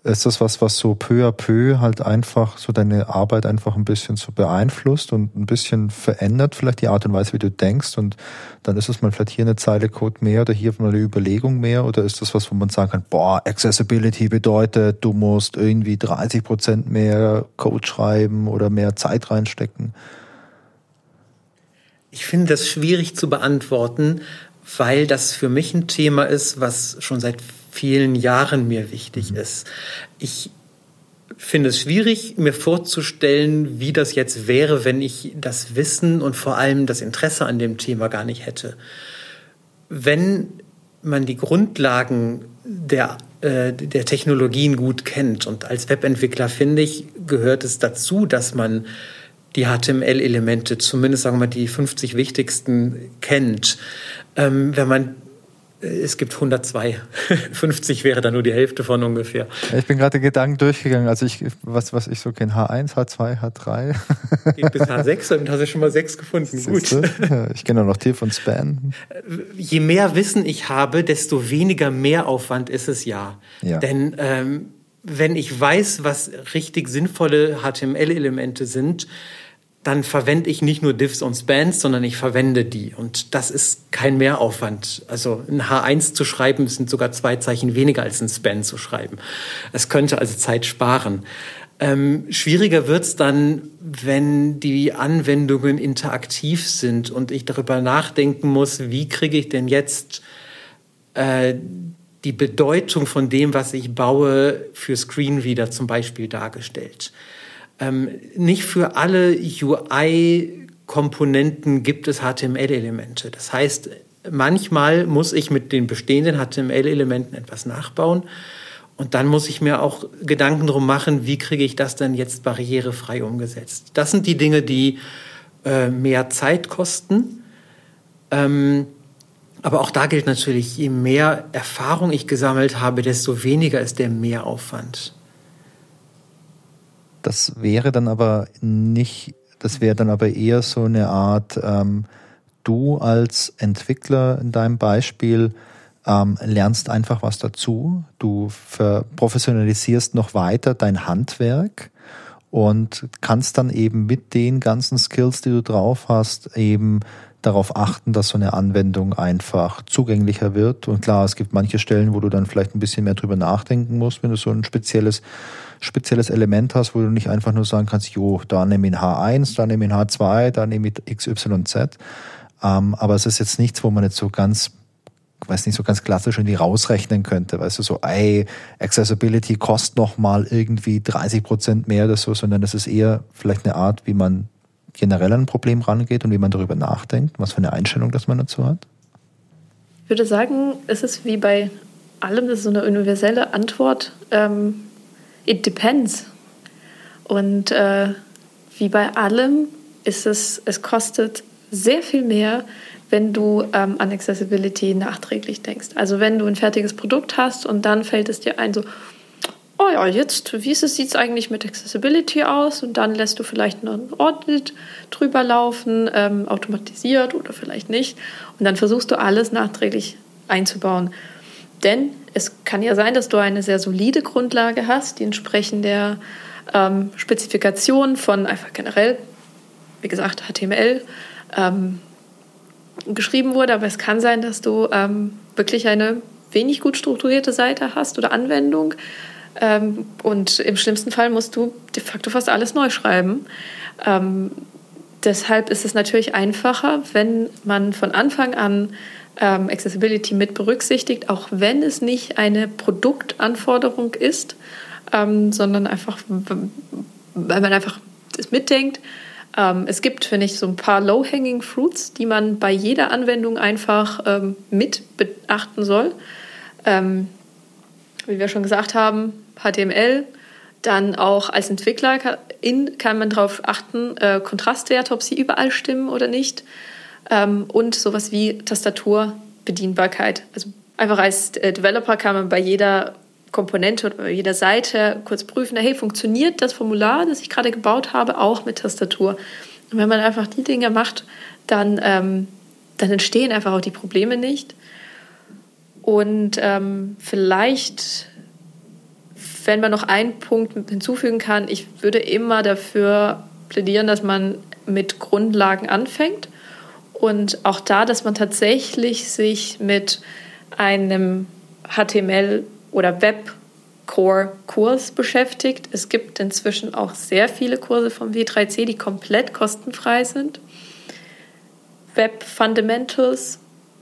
Ist das was, was so peu à peu halt einfach so deine Arbeit einfach ein bisschen so beeinflusst und ein bisschen verändert, vielleicht die Art und Weise, wie du denkst und dann ist es mal vielleicht hier eine Zeile Code mehr oder hier mal eine Überlegung mehr oder ist das was, wo man sagen kann, boah, Accessibility bedeutet, du musst irgendwie 30 Prozent mehr Code schreiben oder mehr Zeit reinstecken? Ich finde das schwierig zu beantworten, weil das für mich ein Thema ist, was schon seit vielen Jahren mir wichtig mhm. ist. Ich finde es schwierig, mir vorzustellen, wie das jetzt wäre, wenn ich das Wissen und vor allem das Interesse an dem Thema gar nicht hätte. Wenn man die Grundlagen der, äh, der Technologien gut kennt und als Webentwickler finde ich, gehört es dazu, dass man die HTML-Elemente, zumindest sagen wir mal die 50 wichtigsten, kennt. Ähm, wenn man es gibt 102. 50 *laughs* wäre dann nur die Hälfte von ungefähr. Ich bin gerade Gedanken durchgegangen. Also ich, was, was ich so kenne, H1, H2, H3. Geht bis H6, *laughs* damit hast du schon mal sechs gefunden. Gut. Ja, ich kenne auch noch Tief und Span. Äh, je mehr Wissen ich habe, desto weniger Mehraufwand ist es ja. ja. Denn ähm, wenn ich weiß, was richtig sinnvolle HTML-Elemente sind, dann verwende ich nicht nur Diffs und Spans, sondern ich verwende die. Und das ist kein Mehraufwand. Also ein H1 zu schreiben sind sogar zwei Zeichen weniger als ein Span zu schreiben. Es könnte also Zeit sparen. Ähm, schwieriger wird's dann, wenn die Anwendungen interaktiv sind und ich darüber nachdenken muss, wie kriege ich denn jetzt äh, die Bedeutung von dem, was ich baue, für Screenreader zum Beispiel dargestellt. Ähm, nicht für alle UI-Komponenten gibt es HTML-Elemente. Das heißt, manchmal muss ich mit den bestehenden HTML-Elementen etwas nachbauen. Und dann muss ich mir auch Gedanken darum machen, wie kriege ich das denn jetzt barrierefrei umgesetzt. Das sind die Dinge, die äh, mehr Zeit kosten. Ähm, aber auch da gilt natürlich, je mehr Erfahrung ich gesammelt habe, desto weniger ist der Mehraufwand. Das wäre dann aber nicht, das wäre dann aber eher so eine Art, ähm, du als Entwickler in deinem Beispiel ähm, lernst einfach was dazu, du professionalisierst noch weiter dein Handwerk und kannst dann eben mit den ganzen Skills, die du drauf hast, eben darauf achten, dass so eine Anwendung einfach zugänglicher wird. Und klar, es gibt manche Stellen, wo du dann vielleicht ein bisschen mehr drüber nachdenken musst, wenn du so ein spezielles spezielles Element hast, wo du nicht einfach nur sagen kannst, jo, da nehme ich ein H1, da nehme ich ein H2, da nehme ich XYZ. Ähm, aber es ist jetzt nichts, wo man jetzt so ganz weiß nicht, so ganz klassisch irgendwie rausrechnen könnte, weißt du, so, ey, Accessibility kostet nochmal irgendwie 30 Prozent mehr oder so, sondern das ist eher vielleicht eine Art, wie man generell an ein Problem rangeht und wie man darüber nachdenkt, was für eine Einstellung das man dazu hat? Ich würde sagen, es ist wie bei allem, das ist so eine universelle Antwort. Ähm, it depends. Und äh, wie bei allem ist es, es kostet sehr viel mehr, wenn du ähm, an Accessibility nachträglich denkst. Also wenn du ein fertiges Produkt hast und dann fällt es dir ein, so, oh ja, jetzt, wie sieht es eigentlich mit Accessibility aus? Und dann lässt du vielleicht noch ein Audit drüber laufen, ähm, automatisiert oder vielleicht nicht. Und dann versuchst du alles nachträglich einzubauen. Denn es kann ja sein, dass du eine sehr solide Grundlage hast, die entsprechend der ähm, Spezifikation von einfach generell, wie gesagt, HTML ähm, geschrieben wurde, aber es kann sein, dass du ähm, wirklich eine wenig gut strukturierte Seite hast oder Anwendung. Ähm, und im schlimmsten Fall musst du de facto fast alles neu schreiben. Ähm, deshalb ist es natürlich einfacher, wenn man von Anfang an ähm, Accessibility mit berücksichtigt, auch wenn es nicht eine Produktanforderung ist, ähm, sondern einfach, weil man einfach das mitdenkt. Ähm, es gibt, finde ich, so ein paar Low-Hanging Fruits, die man bei jeder Anwendung einfach ähm, mit beachten soll. Ähm, wie wir schon gesagt haben, HTML, dann auch als Entwickler kann man darauf achten, äh, Kontrastwerte, ob sie überall stimmen oder nicht. Ähm, und sowas wie Tastaturbedienbarkeit. Also einfach als äh, Developer kann man bei jeder Komponente oder bei jeder Seite kurz prüfen, hey, funktioniert das Formular, das ich gerade gebaut habe, auch mit Tastatur? Und wenn man einfach die Dinge macht, dann, ähm, dann entstehen einfach auch die Probleme nicht. Und ähm, vielleicht, wenn man noch einen Punkt hinzufügen kann, ich würde immer dafür plädieren, dass man mit Grundlagen anfängt und auch da, dass man tatsächlich sich mit einem HTML oder Web-Core-Kurs beschäftigt. Es gibt inzwischen auch sehr viele Kurse vom W3C, die komplett kostenfrei sind. Web Fundamentals,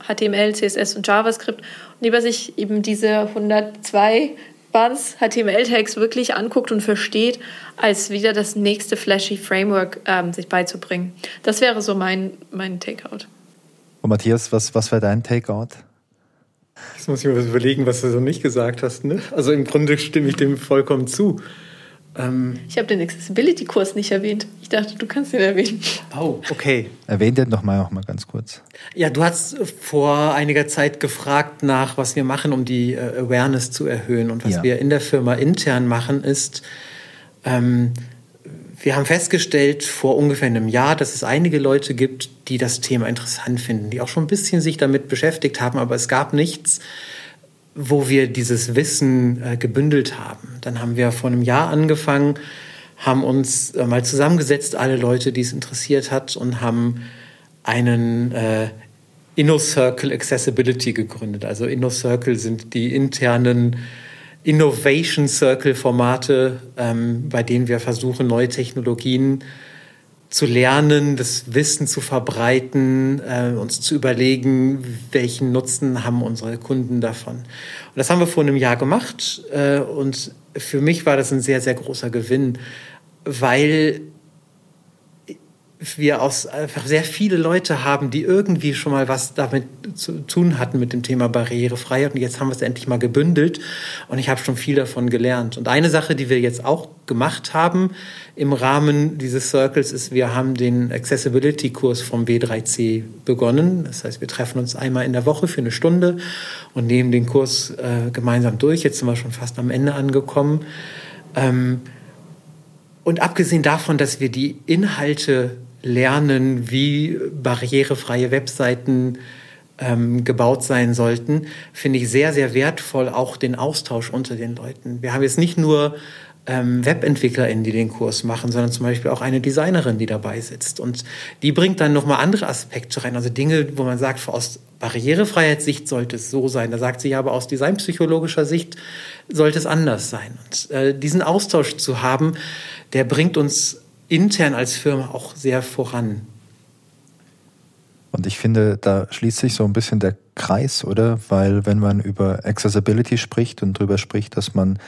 HTML, CSS und JavaScript. Und lieber sich eben diese 102 Buns HTML-Tags wirklich anguckt und versteht, als wieder das nächste flashy Framework ähm, sich beizubringen. Das wäre so mein, mein Takeout. Und Matthias, was, was wäre dein Takeout? Jetzt muss ich mir was überlegen, was du so nicht gesagt hast. Ne? Also im Grunde stimme ich dem vollkommen zu. Ähm ich habe den Accessibility-Kurs nicht erwähnt. Ich dachte, du kannst den erwähnen. Oh, okay. Erwähnt den nochmal auch mal ganz kurz. Ja, du hast vor einiger Zeit gefragt nach, was wir machen, um die äh, Awareness zu erhöhen. Und was ja. wir in der Firma intern machen, ist, ähm, wir haben festgestellt vor ungefähr einem Jahr, dass es einige Leute gibt, die das Thema interessant finden, die auch schon ein bisschen sich damit beschäftigt haben, aber es gab nichts, wo wir dieses Wissen äh, gebündelt haben. Dann haben wir vor einem Jahr angefangen, haben uns äh, mal zusammengesetzt, alle Leute, die es interessiert hat, und haben einen äh, InnoCircle Accessibility gegründet. Also InnoCircle sind die internen Innovation Circle Formate, ähm, bei denen wir versuchen, neue Technologien zu lernen, das Wissen zu verbreiten, äh, uns zu überlegen, welchen Nutzen haben unsere Kunden davon. Und das haben wir vor einem Jahr gemacht äh, und für mich war das ein sehr, sehr großer Gewinn, weil wir aus einfach sehr viele Leute haben, die irgendwie schon mal was damit zu tun hatten mit dem Thema Barrierefreiheit. Und jetzt haben wir es endlich mal gebündelt und ich habe schon viel davon gelernt. Und eine Sache, die wir jetzt auch gemacht haben im Rahmen dieses Circles, ist, wir haben den Accessibility-Kurs vom W3C begonnen. Das heißt, wir treffen uns einmal in der Woche für eine Stunde und nehmen den Kurs äh, gemeinsam durch. Jetzt sind wir schon fast am Ende angekommen. Ähm, und abgesehen davon, dass wir die Inhalte lernen, wie barrierefreie Webseiten ähm, gebaut sein sollten, finde ich sehr, sehr wertvoll auch den Austausch unter den Leuten. Wir haben jetzt nicht nur ähm, WebentwicklerInnen, die den Kurs machen, sondern zum Beispiel auch eine Designerin, die dabei sitzt. Und die bringt dann nochmal andere Aspekte rein. Also Dinge, wo man sagt, aus Barrierefreiheitssicht sollte es so sein. Da sagt sie ja aber aus designpsychologischer Sicht sollte es anders sein. Und äh, diesen Austausch zu haben, der bringt uns intern als Firma auch sehr voran. Und ich finde, da schließt sich so ein bisschen der Kreis, oder? Weil wenn man über Accessibility spricht und darüber spricht, dass man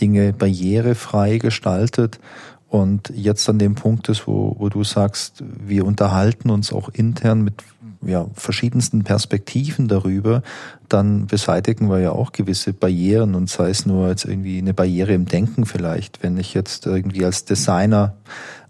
Dinge barrierefrei gestaltet und jetzt an dem Punkt ist, wo, wo du sagst, wir unterhalten uns auch intern mit ja, verschiedensten Perspektiven darüber, dann beseitigen wir ja auch gewisse Barrieren und sei es nur jetzt irgendwie eine Barriere im Denken vielleicht. Wenn ich jetzt irgendwie als Designer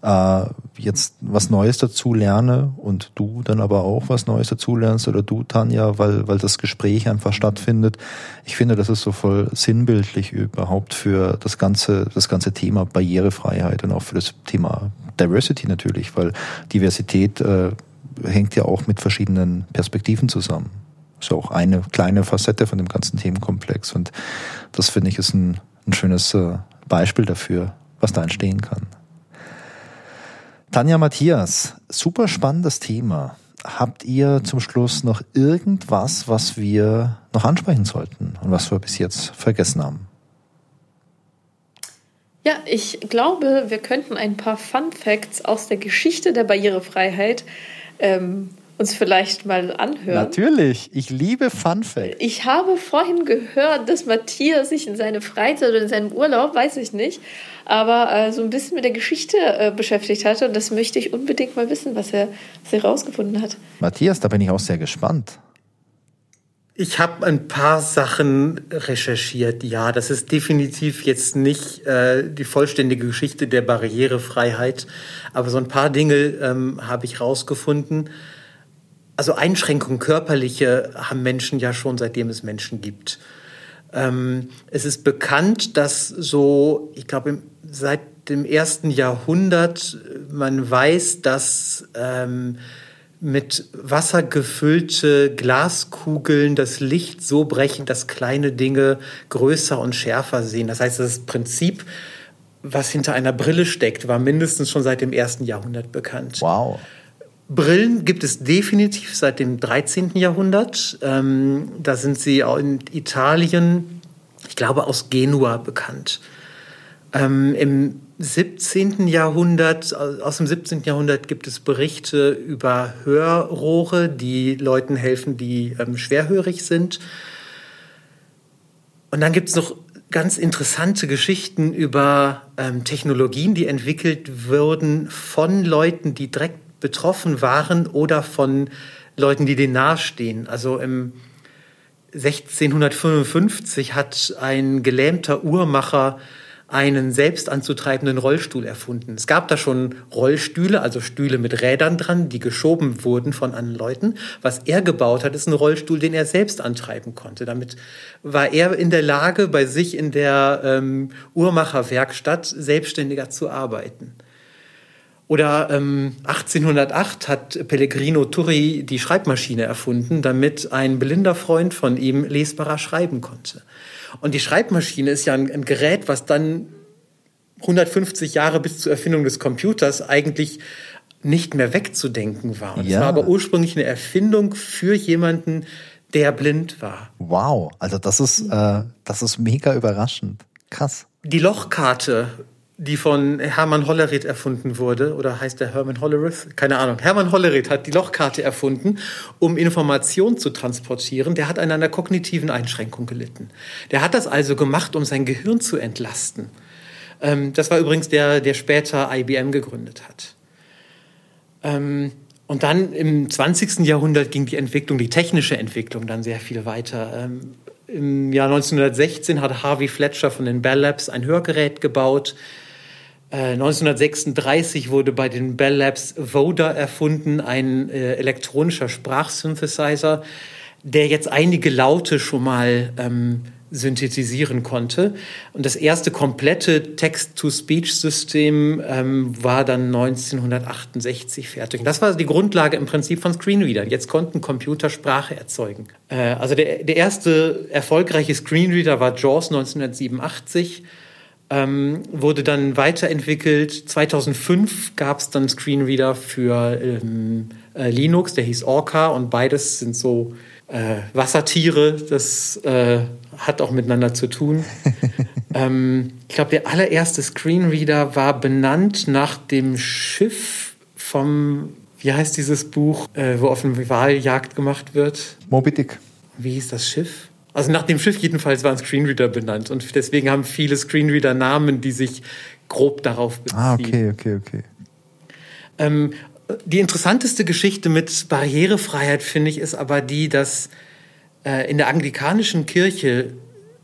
äh, jetzt was Neues dazu lerne und du dann aber auch was Neues dazu lernst oder du, Tanja, weil, weil das Gespräch einfach stattfindet. Ich finde, das ist so voll sinnbildlich überhaupt für das ganze, das ganze Thema Barrierefreiheit und auch für das Thema Diversity natürlich, weil Diversität äh, hängt ja auch mit verschiedenen Perspektiven zusammen. Ist auch eine kleine Facette von dem ganzen Themenkomplex. Und das finde ich ist ein, ein schönes äh, Beispiel dafür, was da entstehen kann. Tanja Matthias, super spannendes Thema. Habt ihr zum Schluss noch irgendwas, was wir noch ansprechen sollten und was wir bis jetzt vergessen haben? Ja, ich glaube, wir könnten ein paar Fun Facts aus der Geschichte der Barrierefreiheit ähm, uns vielleicht mal anhören. Natürlich, ich liebe Fun Facts. Ich habe vorhin gehört, dass Matthias sich in seine Freizeit oder in seinem Urlaub, weiß ich nicht, aber äh, so ein bisschen mit der Geschichte äh, beschäftigt hatte. Und das möchte ich unbedingt mal wissen, was er, was er rausgefunden hat. Matthias, da bin ich auch sehr gespannt. Ich habe ein paar Sachen recherchiert. Ja, das ist definitiv jetzt nicht äh, die vollständige Geschichte der Barrierefreiheit, aber so ein paar Dinge ähm, habe ich rausgefunden. Also Einschränkungen körperliche haben Menschen ja schon seitdem es Menschen gibt. Ähm, es ist bekannt, dass so, ich glaube, seit dem ersten Jahrhundert man weiß, dass ähm, mit Wasser gefüllte Glaskugeln das Licht so brechen, dass kleine Dinge größer und schärfer sehen. Das heißt, das Prinzip, was hinter einer Brille steckt, war mindestens schon seit dem ersten Jahrhundert bekannt. Wow. Brillen gibt es definitiv seit dem 13. Jahrhundert. Ähm, da sind sie auch in Italien, ich glaube aus Genua bekannt. Ähm, Im 17. Jahrhundert, aus dem 17. Jahrhundert gibt es Berichte über Hörrohre, die Leuten helfen, die ähm, schwerhörig sind. Und dann gibt es noch ganz interessante Geschichten über ähm, Technologien, die entwickelt wurden von Leuten, die direkt betroffen waren oder von Leuten, die denen nahestehen. Also im 1655 hat ein gelähmter Uhrmacher einen selbst anzutreibenden Rollstuhl erfunden. Es gab da schon Rollstühle, also Stühle mit Rädern dran, die geschoben wurden von anderen Leuten. Was er gebaut hat, ist ein Rollstuhl, den er selbst antreiben konnte. Damit war er in der Lage, bei sich in der ähm, Uhrmacherwerkstatt selbstständiger zu arbeiten. Oder ähm, 1808 hat Pellegrino Turri die Schreibmaschine erfunden, damit ein blinder Freund von ihm lesbarer schreiben konnte. Und die Schreibmaschine ist ja ein, ein Gerät, was dann 150 Jahre bis zur Erfindung des Computers eigentlich nicht mehr wegzudenken war. Ja. Es war aber ursprünglich eine Erfindung für jemanden, der blind war. Wow, also das ist, äh, das ist mega überraschend. Krass. Die Lochkarte die von Hermann Hollerith erfunden wurde, oder heißt der Hermann Hollerith? Keine Ahnung. Hermann Hollerith hat die Lochkarte erfunden, um Informationen zu transportieren. Der hat an einer kognitiven Einschränkung gelitten. Der hat das also gemacht, um sein Gehirn zu entlasten. Ähm, das war übrigens der, der später IBM gegründet hat. Ähm, und dann im 20. Jahrhundert ging die Entwicklung, die technische Entwicklung dann sehr viel weiter. Ähm, Im Jahr 1916 hat Harvey Fletcher von den Bell Labs ein Hörgerät gebaut, 1936 äh, wurde bei den Bell Labs Voda erfunden, ein äh, elektronischer Sprachsynthesizer, der jetzt einige Laute schon mal ähm, synthetisieren konnte. Und das erste komplette Text-to-Speech-System ähm, war dann 1968 fertig. Und das war die Grundlage im Prinzip von Screenreadern. Jetzt konnten Computer Sprache erzeugen. Äh, also der, der erste erfolgreiche Screenreader war JAWS 1987 ähm, wurde dann weiterentwickelt. 2005 gab es dann Screenreader für ähm, äh, Linux, der hieß Orca und beides sind so äh, Wassertiere. Das äh, hat auch miteinander zu tun. *laughs* ähm, ich glaube, der allererste Screenreader war benannt nach dem Schiff vom, wie heißt dieses Buch, äh, wo auf eine Wahljagd gemacht wird? Moby Dick. Wie hieß das Schiff? Also nach dem Schiff jedenfalls waren Screenreader benannt und deswegen haben viele Screenreader Namen, die sich grob darauf beziehen. Ah, okay, okay, okay. Ähm, die interessanteste Geschichte mit Barrierefreiheit, finde ich, ist aber die, dass äh, in der anglikanischen Kirche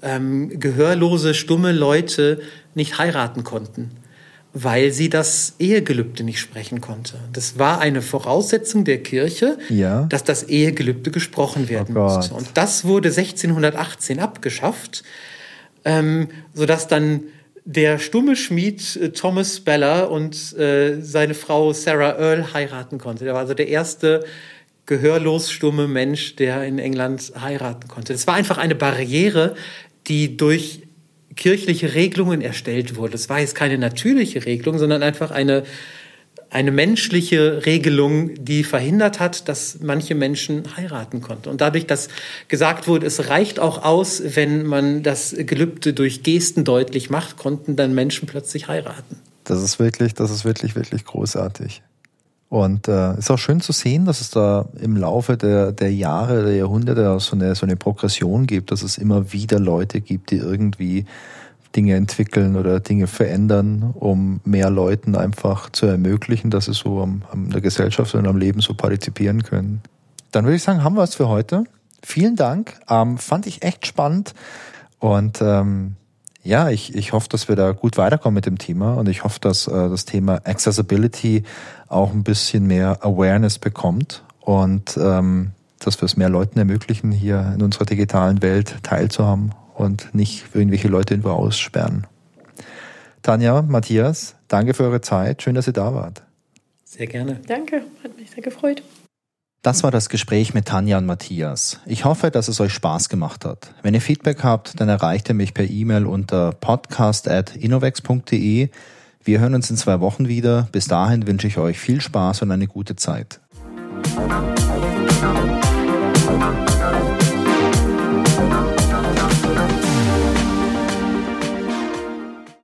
ähm, gehörlose, stumme Leute nicht heiraten konnten weil sie das Ehegelübde nicht sprechen konnte. Das war eine Voraussetzung der Kirche, ja. dass das Ehegelübde gesprochen werden oh musste. Und das wurde 1618 abgeschafft, ähm, sodass dann der stumme Schmied äh, Thomas Speller und äh, seine Frau Sarah Earl heiraten konnte. Der war also der erste gehörlos stumme Mensch, der in England heiraten konnte. Das war einfach eine Barriere, die durch kirchliche Regelungen erstellt wurde. Es war jetzt keine natürliche Regelung, sondern einfach eine, eine menschliche Regelung, die verhindert hat, dass manche Menschen heiraten konnten. Und dadurch, dass gesagt wurde, es reicht auch aus, wenn man das Gelübde durch Gesten deutlich macht, konnten dann Menschen plötzlich heiraten. Das ist wirklich, das ist wirklich, wirklich großartig. Und äh, ist auch schön zu sehen, dass es da im Laufe der, der Jahre, der Jahrhunderte so eine, so eine Progression gibt, dass es immer wieder Leute gibt, die irgendwie Dinge entwickeln oder Dinge verändern, um mehr Leuten einfach zu ermöglichen, dass sie so am, am der Gesellschaft und am Leben so partizipieren können. Dann würde ich sagen, haben wir es für heute. Vielen Dank. Ähm, fand ich echt spannend. Und ähm, ja, ich, ich hoffe, dass wir da gut weiterkommen mit dem Thema und ich hoffe, dass äh, das Thema Accessibility auch ein bisschen mehr Awareness bekommt und ähm, dass wir es mehr Leuten ermöglichen, hier in unserer digitalen Welt teilzuhaben und nicht irgendwelche Leute irgendwo aussperren. Tanja, Matthias, danke für eure Zeit. Schön, dass ihr da wart. Sehr gerne. Danke, hat mich sehr gefreut. Das war das Gespräch mit Tanja und Matthias. Ich hoffe, dass es euch Spaß gemacht hat. Wenn ihr Feedback habt, dann erreicht ihr mich per E-Mail unter podcast.innovex.de. Wir hören uns in zwei Wochen wieder. Bis dahin wünsche ich euch viel Spaß und eine gute Zeit.